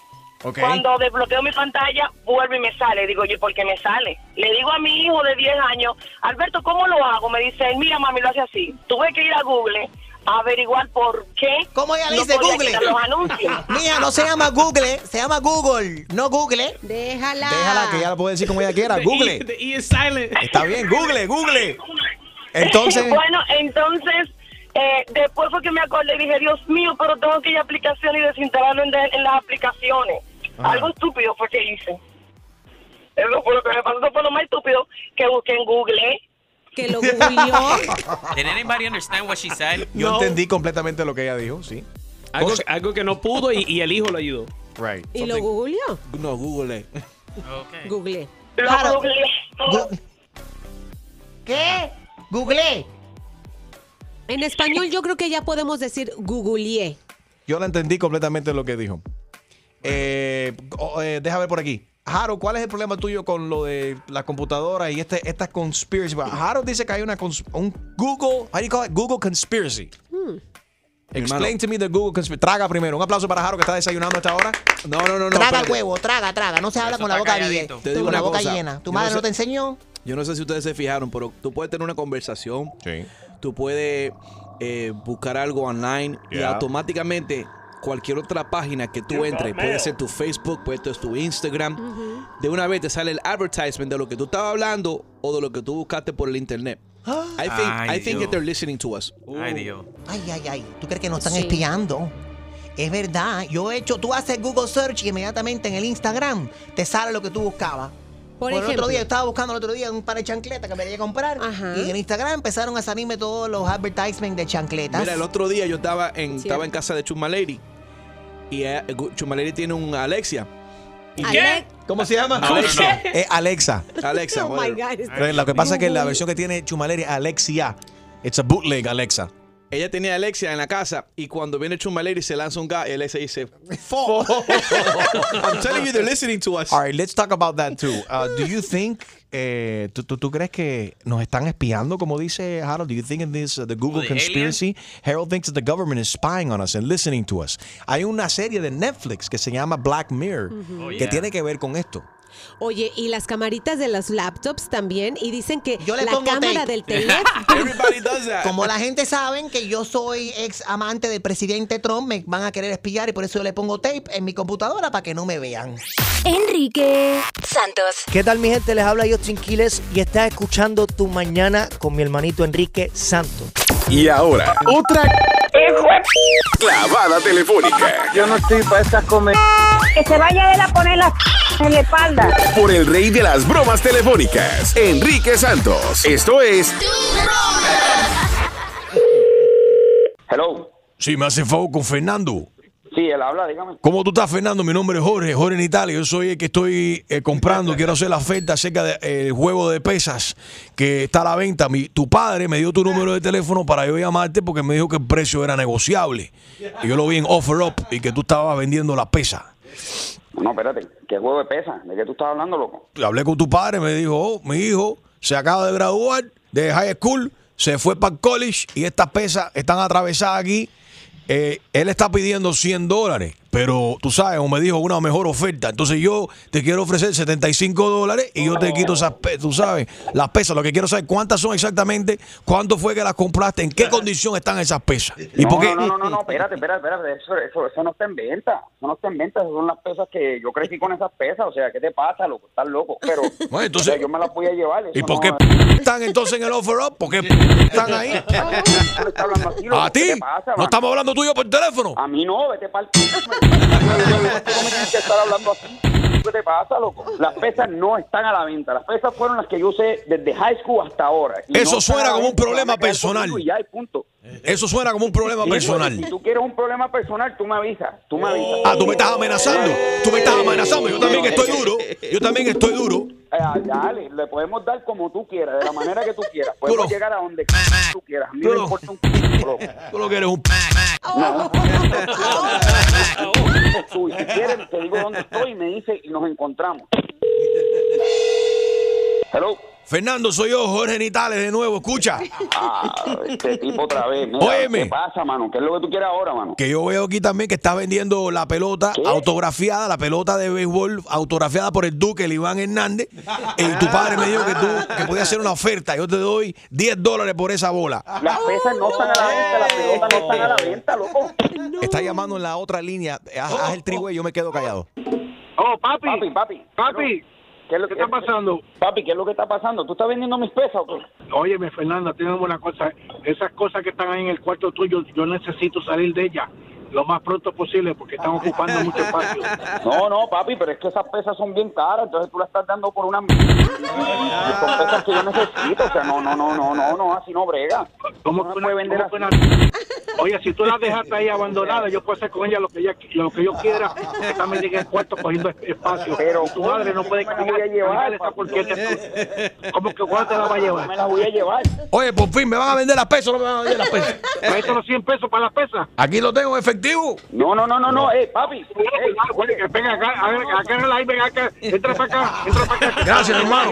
Cuando desbloqueo mi pantalla, vuelve y me sale. Digo, oye, ¿por qué me sale? Le digo a mi hijo de 10 años, Alberto, ¿cómo lo hago? Me dice, mira, mami, lo hace así. Tuve que ir a Google averiguar por qué. ¿Cómo ella no dice Google? quitar los anuncios. Mía, no se llama Google, se llama Google, no Google. Déjala. Déjala que ella lo puede decir como ella quiera. Google. The E is silent. Está bien, Google, Google. Entonces, bueno, entonces, eh, después fue que me acordé y dije, Dios mío, pero tengo que ir a aplicación y desinstalarlo en, de- en las aplicaciones. Ajá. Algo estúpido fue que hice. Eso fue lo que me pasó, eso fue lo más estúpido que busqué en Google. Que lo googleó. Did anybody understand what she said? yo No. entendí completamente lo que ella dijo, sí. Algo, que no pudo y, y el hijo lo ayudó. Right. ¿Y lo googleó? No, Google. Okay. Google. Googleé. gu- ¿Qué? Google. En español yo creo que ya podemos decir googleé. Yo la entendí completamente lo que dijo. Eh, oh, eh, deja ver por aquí. Harold, ¿cuál es el problema tuyo con lo de la computadora y este, esta conspiracy? Harold dice que hay una un Google, how do you call it? Google conspiracy. Explain to me the Google conspiracy. Traga primero. Un aplauso para Harold que está desayunando a esta hora. No, no, no, no. Traga espérate. huevo, traga, traga. No se habla Eso con la boca digo Con la boca cosa. llena. ¿Tu Yo madre no te enseñó? Yo no sé si ustedes se fijaron, pero tú puedes tener una conversación. Tú puedes eh, buscar algo online y automáticamente cualquier otra página que tú entres, puede ser tu Facebook, puede ser tu Instagram, de una vez te sale el advertisement de lo que tú estabas hablando o de lo que tú buscaste por el internet. I think, Ay, I think that they're listening to us. Ay, Dios. Ay, ay, ay. ¿Tú crees que nos están Sí. espiando? Es verdad. Yo he hecho, tú haces Google Search y inmediatamente en el Instagram te sale lo que tú buscabas. Por el ejemplo. otro día, yo estaba buscando el otro día un par de chancletas que me quería comprar. Ajá. Y en Instagram empezaron a salirme todos los advertisements de chancletas. Mira, el otro día yo estaba en, Cierto. estaba en casa de Chuma Lady y eh, Chuma Lady tiene un Alexia. ¿Y Ale- ¿Cómo se llama? Alexa. Eh, Alexa. Alexa, Oh my. God. Lo que pasa es que la versión que tiene Chumaleri es Alexia. It's a bootleg Alexa. Ella tenía a Alexia en la casa y cuando viene Chuma Lady se lanza un gas y Alexia dice, Fuck. I'm telling you they're listening to us. All right, let's talk about that too. Uh, do you think, eh, ¿tú, tú, tú crees que nos están espiando, como dice Harold? Do you think in this, uh, the Google the conspiracy, Harold thinks that the government is spying on us and listening to us? Hay una serie de Netflix que se llama Black Mirror, Oh, que yeah. tiene que ver con esto. Oye, y las camaritas de los laptops también. Y dicen que Yo le la pongo cámara tape. del teléfono. Everybody does that. Como la gente sabe que yo soy ex amante del presidente Trump, me van a querer espiar y por eso yo le pongo tape en mi computadora para que no me vean. Enrique Santos. ¿Qué tal mi gente? Les habla Justin Quiles y estás escuchando Tu Mañana con mi hermanito Enrique Santos. Y ahora, otra clavada telefónica Yo no estoy para estas comer. Que se vaya él a poner la en la espalda. por el rey de las bromas telefónicas, Enrique Santos. Esto es Hello. Sí, me hace favor con Fernando. Sí, él habla, dígame. ¿Cómo tú estás, Fernando? Mi nombre es Jorge, Jorge en Italia. Yo soy el que estoy eh, comprando, quiero hacer la oferta acerca del juego de pesas que está a la venta. Mi, tu padre me dio tu número de teléfono para yo llamarte porque me dijo que el precio era negociable. Y yo lo vi en Offer Up y que tú estabas vendiendo la pesa. No, espérate. ¿Qué juego de pesa? ¿De qué tú estás hablando, loco? Hablé con tu padre, me dijo, oh, mi hijo se acaba de graduar de high school, se fue para el college y estas pesas están atravesadas aquí. Eh, él está pidiendo 100 dólares, pero tú sabes, o me dijo una mejor oferta. Entonces yo te quiero ofrecer 75 dólares y yo te quito esas pesas, tú sabes, las pesas. Lo que quiero saber cuántas son exactamente, cuánto fue que las compraste, en qué condición están esas pesas. ¿Y no, por qué? no, no, no, no, espérate, espérate, espérate. Eso, eso, eso no está en venta. Eso no está en venta. Esas son las pesas que yo crecí con esas pesas. O sea, ¿qué te pasa, loco? Estás loco. Pero Bueno, entonces- o sea, yo me las voy a llevar. ¿Y por no- qué están entonces en el offer up? ¿Por qué están ahí? ¿A ¿Qué ti? ¿No estamos hablando tuyo por teléfono? A mí no, vete para el... Tú me tienes que estar hablando así. ¿Qué te pasa, loco? Las pesas no están a la venta. Las pesas fueron las que yo usé desde high school hasta ahora. Eso no suena como un problema personal. conmigo Y ya, y punto. Eso suena como un problema personal. Si tú quieres un problema personal, tú me avisas. Tú me avisas. Ah, tú me estás amenazando. Tú me estás amenazando. Yo también estoy duro. Yo también estoy duro. Eh, dale, le podemos dar como tú quieras, de la manera que tú quieras. Podemos llegar a donde tú quieras. A mí Duro. me importa un. Tú lo que eres un... No. Tú, y si quieres, te digo dónde estoy y me dice y nos encontramos. Hello. Fernando, soy yo, Jorge Nitales, de nuevo. Escucha. Ah, este tipo otra vez. Mira, Óyeme. ¿Qué pasa, mano? ¿Qué es lo que tú quieres ahora, mano? Que yo veo aquí también que está vendiendo la pelota autografiada, la pelota de béisbol autografiada por el Duque, el Iván Hernández. Y tu padre me dijo que tú que podías hacer una oferta. Yo te doy 10 dólares por esa bola. Las pesas no están a la venta, las pelotas no están a la venta, loco. Está llamando en la otra línea. Haz, haz el trigo y yo me quedo callado. Oh, papi. Papi, papi. Papi, ¿Qué, es lo ¿qué está pasando? Papi, ¿qué es lo que está pasando? ¿Tú estás vendiendo mis pesas o qué? Óyeme, Fernanda, tenemos una cosa. Esas cosas que están ahí en el cuarto tuyo, yo necesito salir de ellas. Lo más pronto posible porque están ocupando mucho espacio. No, no, papi, pero es que esas pesas son bien caras, entonces tú las estás dando por una... Son pesas que yo necesito, o sea, no, no, no, no, no, no, así no brega. ¿Cómo no me puede una- vender así. una- Oye, si tú las dejaste ahí abandonadas, yo puedo hacer con ella lo que ella, lo que yo quiera, que también llegue el cuarto cogiendo es- espacio. Pero tu madre no puede me la voy a llevar, esa porquería. ¿Cómo que cuándo te la va a llevar? Me las voy a llevar. Oye, por fin, ¿me van a vender las pesas o no me van a vender las pesas? Traete los 100 pesos para las pesas. Aquí lo tengo en efectivo. No, no, no, no, no, eh, papi. Venga acá, a ver, acá en el aire, venga acá, entra para acá, entra para acá. Gracias, hermano.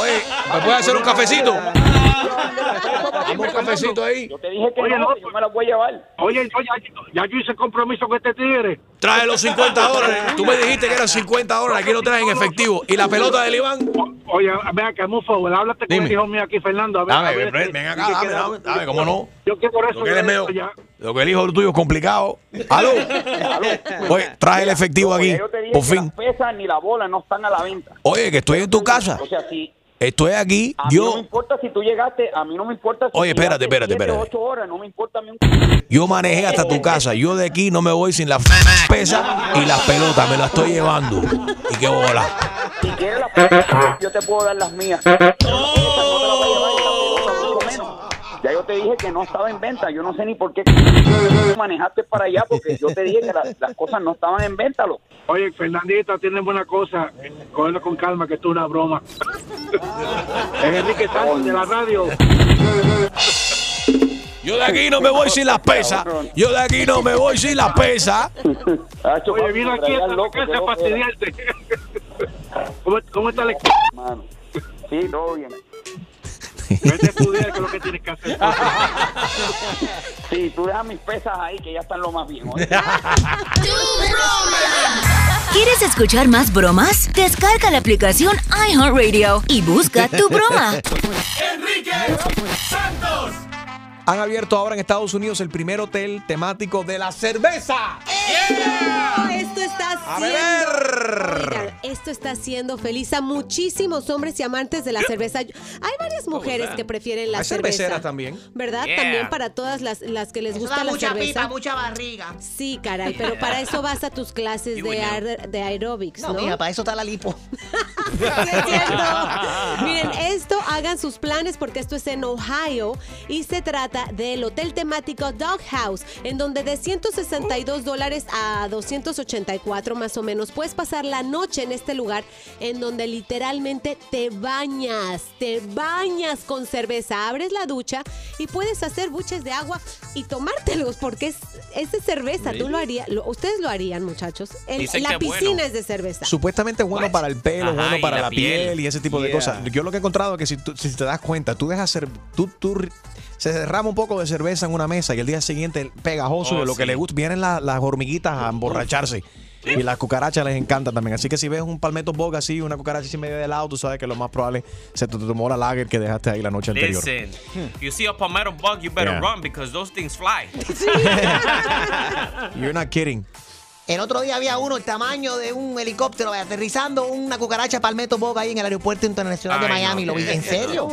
Oye, ¿me puede hacer un cafecito? Dame un cafecito ahí. Yo te dije que Oye, no, yo me las voy a llevar. Oye, oye, ya yo hice compromiso con este tigre. Trae los 50 dólares. Tú me dijiste que eran 50 dólares. Aquí lo traes en efectivo. ¿Y la pelota del Iván? Oye, ven acá, Mufo, háblate con Dime. el hijo mío aquí, Fernando. A ver, Dame, a ver, ven, ven acá, dame, dame, dame, ¿cómo no? Yo que por eso Lo Lo que el hijo tuyo es complicado. ¿Aló? Oye, trae el efectivo aquí. Yo Por fin. las pesas ni la bola no están a la venta. Oye, que estoy en tu casa. O sea, si Estoy aquí. a mí no me Yo, importa si tú llegaste, a mí no me importa si Oye, espérate, espérate, siete, espérate. ocho horas, no me importa a mí un yo manejé hasta tu casa. Yo de aquí no me voy sin la pesa y las pelotas. Me las estoy llevando. Y qué bola. Si quieres las pesas, yo te puedo dar las mías. Pero las pesas no te las voy a llevar Ya yo te dije que no estaba en venta. Yo no sé ni por qué manejaste para allá porque yo te dije que la- las cosas no estaban en venta, loco. Oye, Fernandita, tiene buena cosa. Cogerlo con calma, que esto es una broma. es Enrique Santos de la radio. Yo de aquí no me voy sin las pesas. Yo de aquí no me voy sin las pesas. Oye, vino aquí a esta casa a fastidiarte. ¿Cómo, ¿Cómo está el equipo? Sí, todo bien. Vete a estudiar, que es lo que tienes que hacer. Sí, tú dejas mis pesas ahí, que ya están lo más bien. ¿Quieres escuchar más bromas? Descarga la aplicación iHeartRadio y busca tu broma. Enrique Santos. Han abierto ahora en Estados Unidos el primer hotel temático de la cerveza. Esto está A haciendo. Oigan, esto está haciendo feliz a muchísimos hombres y amantes de la cerveza. Hay varias mujeres que prefieren la Hay cerveza. cerveceras también. ¿Verdad? Yeah. También para todas las, las que les Eso gusta da la mucha cerveza. pipa, mucha barriga. Sí, caray, pero para eso vas a tus clases de, aer- de aerobics, ¿no? No, mira, para eso está la lipo. Miren, esto hagan sus planes porque esto es en Ohio y se trata del hotel temático Dog House, en donde de 162 dólares a 284 más o menos puedes pasar la noche en este lugar en donde literalmente te bañas, te bañas con cerveza, abres la ducha y puedes hacer buches de agua y tomártelos porque es, es de cerveza. Tú lo harías, lo- ustedes lo harían, muchachos. El- la piscina bueno. es de cerveza. Supuestamente es bueno para el pelo, Ajá, bueno para la la, piel. piel. y ese tipo de cosas. Yo lo que he encontrado es que si, tú- si te das cuenta, tú dejas ser, tú, se derrama un poco de cerveza en una mesa y el día siguiente pegajoso Oh, de lo que le gusta, vienen la- las hormiguitas a emborracharse. Y las cucarachas les encantan también. Así que si ves un palmetto bog así, una cucaracha así medio de lado, tú sabes que lo más probable se te tomó la lager que dejaste ahí la noche anterior. Listen, you see a palmetto bug, you better Yeah. run because those things fly. You're not kidding. El otro día había uno el tamaño de un helicóptero aterrizando una cucaracha palmetto boga ahí en el aeropuerto internacional de Ay, no. Miami. ¿Lo vi? ¿En serio?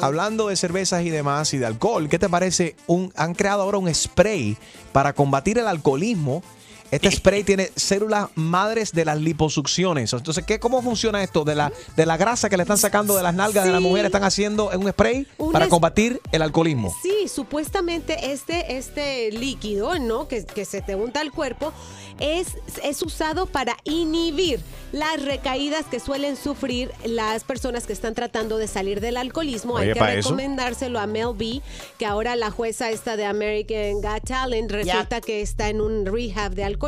Hablando de cervezas y demás y de alcohol, ¿qué te parece? Un, han creado ahora un spray para combatir el alcoholismo. Este spray tiene células madres de las liposucciones. Entonces, ¿qué, ¿cómo funciona esto? De la, de la grasa que le están sacando de las nalgas de la mujer, están haciendo un spray Un para es- combatir el alcoholismo. Sí, supuestamente este, este líquido, ¿no? Que, que se te unta al cuerpo, es, es usado para inhibir las recaídas que suelen sufrir las personas que están tratando de salir del alcoholismo. Oye, Hay que recomendárselo a Mel B, que ahora la jueza esta de American Got Talent resulta que está en un rehab de alcoholismo.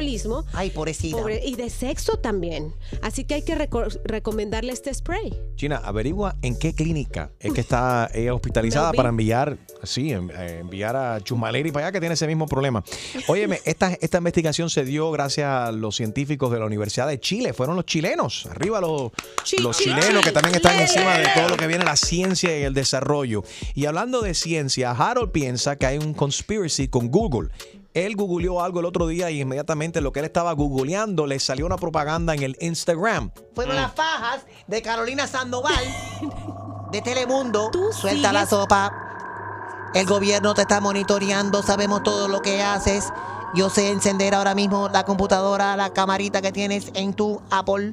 Ay, pobrecita. Pobre- y de sexo también. Así que hay que reco- recomendarle este spray. China, averigua en qué clínica es que está ella hospitalizada Melvin. para enviar, sí, eh, enviar a Chusmaleri para allá que tiene ese mismo problema. Óyeme, esta, esta investigación se dio gracias a los científicos de la Universidad de Chile. Fueron los chilenos, arriba los, los chilenos que también están encima de todo lo que viene la ciencia y el desarrollo. Y hablando de ciencia, Harold piensa que hay un conspiracy con Google. Él googleó algo el otro día y inmediatamente lo que él estaba googleando le salió una propaganda en el Instagram. Fueron las fajas de Carolina Sandoval de Telemundo. Suelta sigues- la sopa. El gobierno te está monitoreando, sabemos todo lo que haces. Yo sé encender ahora mismo la computadora, la camarita que tienes en tu Apple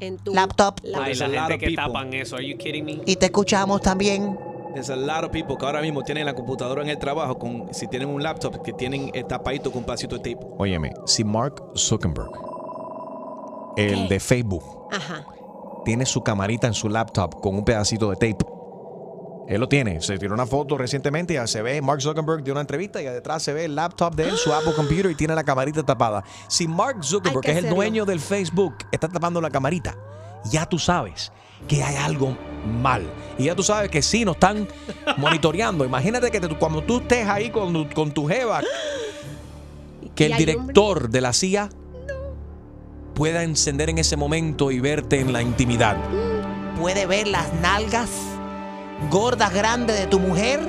en tu laptop. Ay, la gente que people. tapan eso. Are you kidding me? Y te escuchamos también. There's a lot of people que ahora mismo tienen la computadora en el trabajo, con, si tienen un laptop, que tienen tapadito con un pedacito de tape. Óyeme, si Mark Zuckerberg, el de Facebook, Ajá. tiene su camarita en su laptop con un pedacito de tape. Él lo tiene. Se tiró una foto recientemente y ya se ve Mark Zuckerberg de una entrevista y detrás se ve el laptop de él, su Apple Computer y tiene la camarita tapada. Si Mark Zuckerberg, que que es el dueño del Facebook, está tapando la camarita, ya tú sabes que hay algo mal. Y ya tú sabes que sí nos están monitoreando. Imagínate que te- cuando tú estés ahí con, tu- con tu jeva, que ¿Y el director de la CIA pueda encender en ese momento y verte en la intimidad. Puede ver las nalgas gordas grandes de tu mujer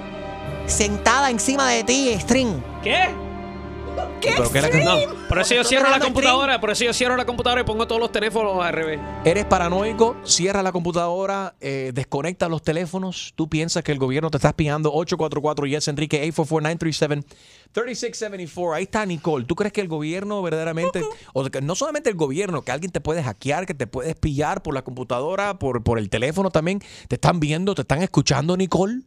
sentada encima de ti, string. ¿Qué? ¿Qué Pero? No, por eso yo ¿Tú cierro la computadora, por eso yo cierro la computadora y pongo todos los teléfonos al revés. Eres paranoico, cierra la computadora, eh, desconecta los teléfonos. Tú piensas que el gobierno te está espiando. 844 Yes Enrique 844-937-3674. Ahí está Nicole. ¿Tú crees que el gobierno verdaderamente, o que no solamente el gobierno, que alguien te puede hackear, que te puede espiar por la computadora, por, por el teléfono también? ¿Te están viendo, te están escuchando, Nicole?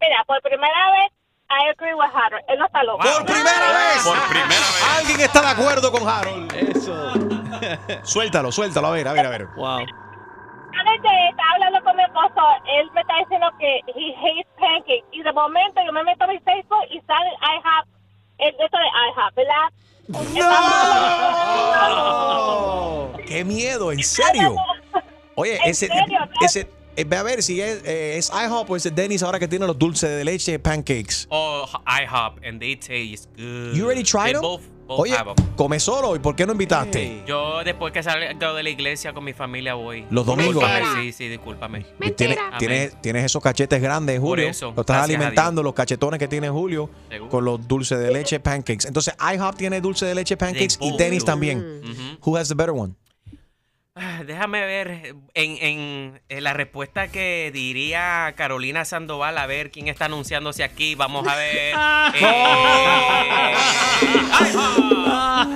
Mira, por primera vez, I agree with Harold. Él no está loco. ¡Por primera vez! Por primera vez. Alguien está de acuerdo con Harold. Eso. Suéltalo, suéltalo. A ver, a ver, a ver. Wow. Estaba hablando con mi esposo, él me está diciendo que he hates pancakes. Y de momento yo me meto a mi Facebook y sale IHOP, esto de IHOP, ¿verdad? ¡Qué miedo! ¿En serio? Oye, ¿En ese, serio? ese, eh, ve a ver si es, eh, es IHOP o es Dennis ahora que tiene los dulces de leche pancakes. Oh, IHOP, and they taste good. You already tried They them? Both, both Oye, have 'em. come solo y ¿por qué no invitaste? Yo después que salgo de la iglesia con mi familia voy. Los domingos. Discúlpame, Sí, sí, discúlpame. Tienes, tienes, tienes esos cachetes grandes, Por Julio. eso, Lo estás alimentando, los cachetones que tiene Julio Seguro. con los dulces de leche pancakes. Entonces, IHOP tiene dulce de leche pancakes y Dennis también. Ujú. Who has the better one? Ah, Déjame ver en, en- en la respuesta que diría Carolina Sandoval, a ver quién está anunciándose aquí. Vamos a ver. Eh,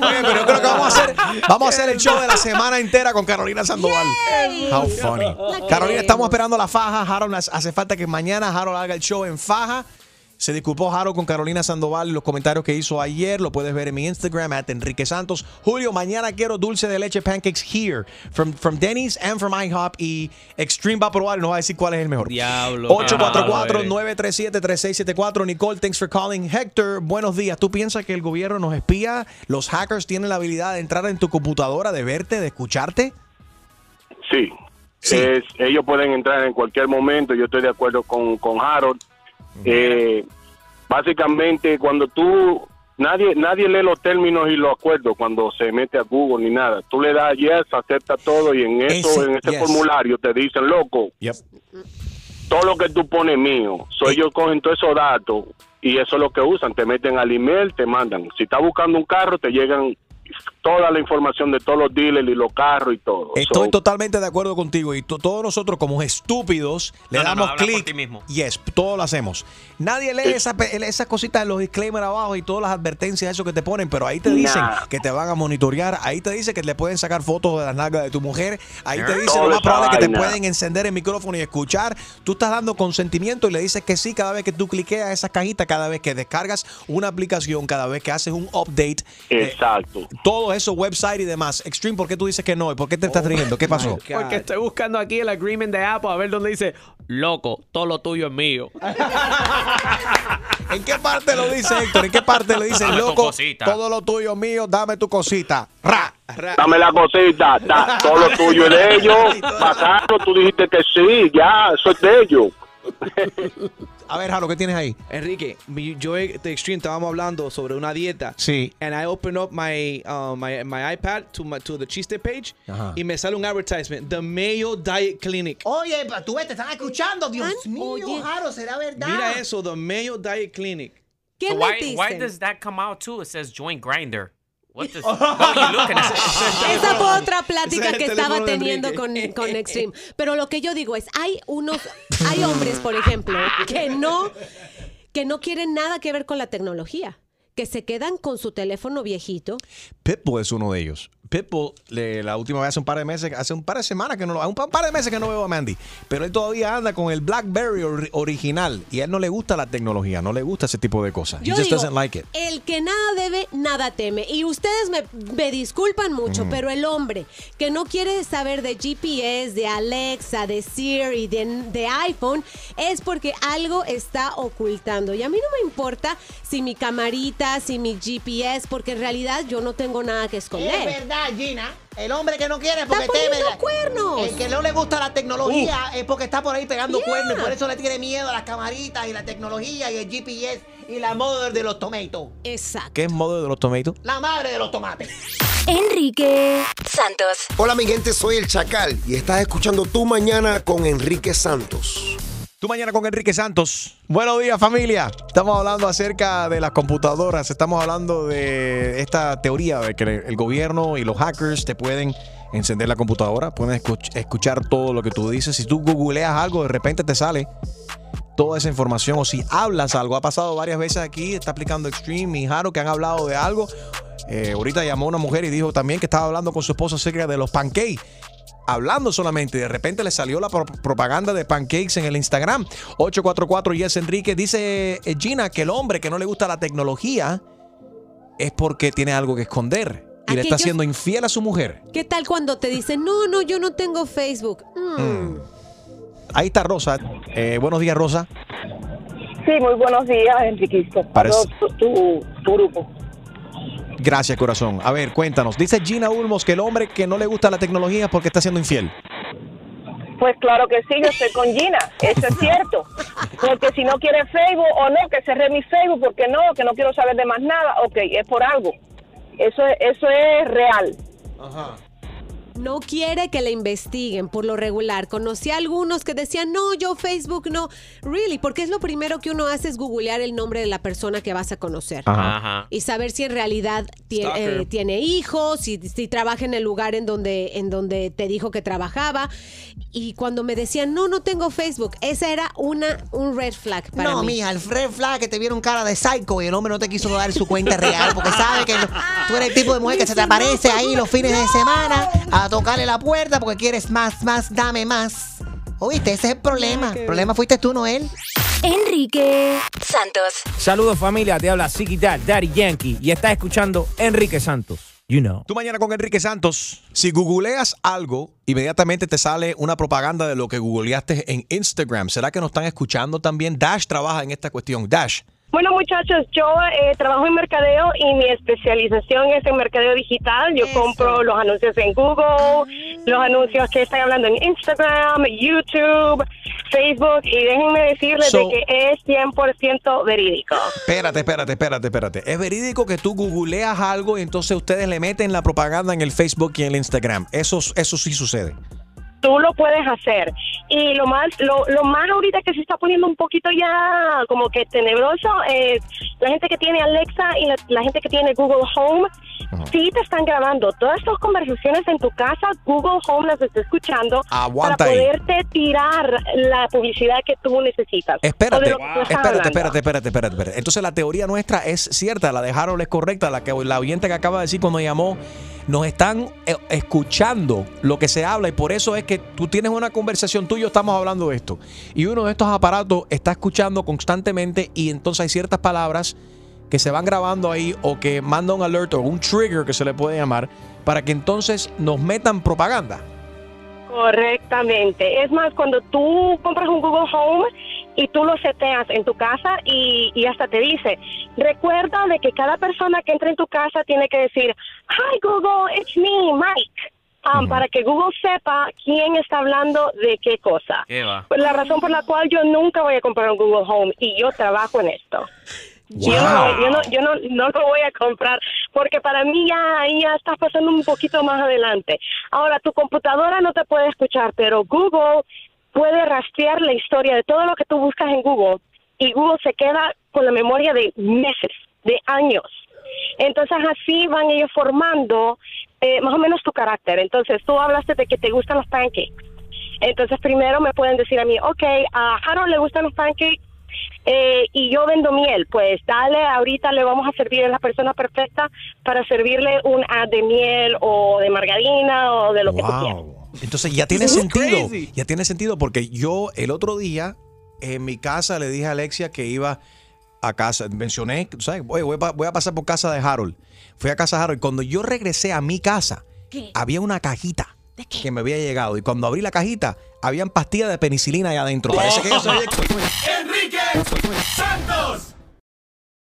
Oye, pero yo creo que vamos a hacer, vamos a hacer el show de la semana entera con Carolina Sandoval. How funny. Carolina, estamos esperando la faja. Harold, hace falta que mañana Harold haga el show en faja. Se disculpó Harold con Carolina Sandoval y los comentarios que hizo ayer. Lo puedes ver en mi Instagram, at Enrique Santos. Julio, mañana quiero dulce de leche pancakes here. From, from Denny's and from IHOP. Y Extreme va a probar y nos va a decir cuál es el mejor. Diablo. 844-937-3674. Nicole, thanks for calling. Héctor, buenos días. ¿Tú piensas que el gobierno nos espía? ¿Los hackers tienen la habilidad de entrar en tu computadora, de verte, de escucharte? Sí. Es- ellos pueden entrar en cualquier momento. Yo estoy de acuerdo con, con Harold. Eh, básicamente, cuando tú. Nadie, nadie lee los términos y los acuerdos cuando se mete a Google ni nada. Tú le das yes, acepta todo y en eso, Ese- en ese yes. formulario te dicen, loco, todo lo que tú pones mío. So, ellos cogen todos esos datos y eso es lo que usan. Te meten al email, te mandan. Si estás buscando un carro, te llegan toda la información de todos los dealers y los carros y todo. Estoy So, totalmente de acuerdo contigo y to- todos nosotros como estúpidos le No, no, no, damos habla por clic. ti mismo. Yes, todo lo hacemos. Nadie lee esa pe- esas cositas en los disclaimers abajo y todas las advertencias eso que te ponen, pero ahí te dicen Nah. que te van a monitorear, ahí te dice que le pueden sacar fotos de las nalgas de tu mujer, ahí te dice lo más probable que te pueden encender el micrófono y escuchar. Tú estás dando consentimiento y le dices que sí cada vez que tú cliqueas esas cajitas, cada vez que descargas una aplicación, cada vez que haces un update. eh, Exacto. Todo eso, website y demás. Extreme, ¿por qué tú dices que no? ¿Y por qué te estás riendo? ¿Qué pasó? Porque estoy buscando aquí el agreement de Apple a ver dónde dice, loco, todo lo tuyo es mío. ¿En qué parte lo dice Héctor? ¿En qué parte le dice loco? cosita. Todo lo tuyo es mío, dame tu cosita. Ra. Dame la cosita, da- todo lo tuyo es de ellos. Bacano, tú dijiste que sí, ya, eso es de ellos. A ver, Jaro, ¿qué tienes ahí? Enrique, mi- yo de Extreme estábamos hablando sobre una dieta. Sí. And I opened up my uh, my, my iPad to my, to the chiste page Ajá. y me sale un advertisement, The Mayo Diet Clinic. Oye, pa- tú ves, te están escuchando. Dios mío, Jaro, ¿será verdad? Mira eso, The Mayo Diet Clinic. So why, why does that come out too? It says join grinder. What does what are you looking at? Esa fue otra plática es que estaba teniendo con, con Extreme. Pero lo que yo digo es, hay unos, hay hombres, por ejemplo, que no, que no quieren nada que ver con la tecnología. Que se quedan con su teléfono viejito. Pitbull es uno de ellos. Pitbull, le- la última vez hace un par de meses, hace un par de semanas que no lo, un pa- par de meses que no veo a Mandy, pero él todavía anda con el BlackBerry ori- original y a él no le gusta la tecnología, no le gusta ese tipo de cosas. He Yo just digo, doesn't like it. el que nada debe, nada teme. Y ustedes me, me disculpan mucho, Mm. pero el hombre que no quiere saber de GPS, de Alexa, de Siri, de, de iPhone, es porque algo está ocultando. Y a mí no me importa si mi camarita, si mi GPS, porque en realidad yo no tengo nada que esconder. Es verdad, Gina. El hombre que no quiere porque Está teme. poniendo cuernos. El que no le gusta la tecnología Uh. es porque está por ahí pegando Yeah. cuernos y por eso le tiene miedo a las camaritas y la tecnología y el GPS y la mother de los tomatoes. Exacto. ¿Qué es modo de los tomatoes? La madre de los tomates. Enrique Santos. Hola mi gente, soy el Chacal y estás escuchando Tu Mañana con Enrique Santos. Tu mañana con Enrique Santos. Buenos días familia. Estamos hablando acerca de las computadoras. Estamos hablando de esta teoría de que el gobierno y los hackers te pueden encender la computadora, pueden escuch- escuchar todo lo que tú dices. Si tú googleas algo, de repente te sale toda esa información. O si hablas algo, ha pasado varias veces aquí, está aplicando Extreme y Jaro que han hablado de algo. Eh, ahorita llamó una mujer y dijo también que estaba hablando con su esposo acerca de los pancakes hablando solamente. De repente le salió la pro- propaganda de pancakes en el Instagram. 844 Yes Enrique. Dice eh, Gina que el hombre que no le gusta la tecnología es porque tiene algo que esconder y le está siendo infiel a su mujer. ¿Qué tal cuando te dicen, no, no, yo no tengo Facebook? Mm. Ahí está Rosa. Eh, buenos días, Rosa. Sí, muy buenos días, Enriquito. Parece- Tu, tu- tu grupo. Gracias, corazón. A ver, cuéntanos. Dice Gina Ulmos que el hombre que no le gusta la tecnología es porque está siendo infiel. Pues claro que sí, yo estoy con Gina, eso es cierto. Porque si no quiere Facebook o no, que cerré mi Facebook, porque no, que no quiero saber de más nada, ok, es por algo. Eso es, eso es real. No quiere que le investiguen por lo regular. Conocí a algunos que decían, no, yo Facebook no. Really, porque es lo primero que uno hace es googlear el nombre de la persona que vas a conocer. Ajá. Y saber si en realidad eh, tiene hijos, si, si trabaja en el lugar en donde, en donde te dijo que trabajaba. Y cuando me decían, no, no tengo Facebook, esa era una, un red flag para no, mí. mija, el red flag que te vieron cara de psycho y el hombre no te quiso dar su cuenta real porque sabe que tú eres el tipo de mujer que se te aparece ahí los fines de semana a tocarle la puerta porque quieres más, más, dame más. ¿Oíste? Ese es el problema. El problema fuiste tú, no él. Enrique Santos. Saludos familia, te habla Ziggy Dad, Daddy Yankee y estás escuchando Enrique Santos. You know. Tu mañana con Enrique Santos. Si googleas algo, inmediatamente te sale una propaganda de lo que googleaste en Instagram. ¿Será que nos están escuchando también? Dash trabaja en esta cuestión. Dash. Bueno, muchachos, yo eh, trabajo en mercadeo y mi especialización es en mercadeo digital. Yo compro los anuncios en Google, los anuncios que están hablando en Instagram, YouTube, Facebook y déjenme decirles So- de que es 100% verídico. Espérate, espérate, espérate, espérate. ¿Es verídico que tú googleas algo y entonces ustedes le meten la propaganda en el Facebook y en el Instagram? Eso, eso sí sucede. Tú lo puedes hacer. Y lo más, lo, lo más ahorita que se está poniendo un poquito ya como que tenebroso es la gente que tiene Alexa y la, la gente que tiene Google Home. Sí te están grabando todas estas conversaciones en tu casa, Google Home las está escuchando Aguanta para ahí. poderte tirar la publicidad que tú necesitas. Espérate, espérate, espérate, espérate, espérate, espérate. Entonces la teoría nuestra es cierta, la de Harold es correcta, la que la oyente que acaba de decir cuando llamó, nos están eh, escuchando lo que se habla y por eso es que tú tienes una conversación, tú y yo estamos hablando de esto y uno de estos aparatos está escuchando constantemente y entonces hay ciertas palabras que se van grabando ahí o que manda un alert o un trigger que se le puede llamar para que entonces nos metan propaganda. Correctamente. Es más, cuando tú compras un Google Home y tú lo seteas en tu casa y, y hasta te dice, recuerda de que cada persona que entra en tu casa tiene que decir, hi Google, it's me, Mike, um, para que Google sepa quién está hablando de qué cosa. Pues La razón por la cual yo nunca voy a comprar un Google Home y yo trabajo en esto. Yo, no, yo, no, yo no, no lo voy a comprar porque para mí ya ya estás pasando un poquito más adelante. Ahora, tu computadora no te puede escuchar, pero Google puede rastrear la historia de todo lo que tú buscas en Google y Google se queda con la memoria de meses, de años. Entonces así van ellos formando eh, más o menos tu carácter. Entonces tú hablaste de que te gustan los pancakes. Entonces primero me pueden decir a mí, ok, a Harold le gustan los pancakes, eh, y yo vendo miel. Pues dale, ahorita le vamos a servir a la persona perfecta para servirle un ad de miel o de margarina o de lo que tú quieras. Entonces ya tiene sentido. crazy. Ya tiene sentido porque yo el otro día en mi casa le dije a Alexia que iba a casa. Mencioné, ¿sabes? Oye, voy, a- voy a pasar por casa de Harold. Fui a casa de Harold. Cuando yo regresé a mi casa, había una cajita que me había llegado. Y cuando abrí la cajita, habían pastillas de penicilina ahí adentro. Parece que yo sabía Enrique Santos.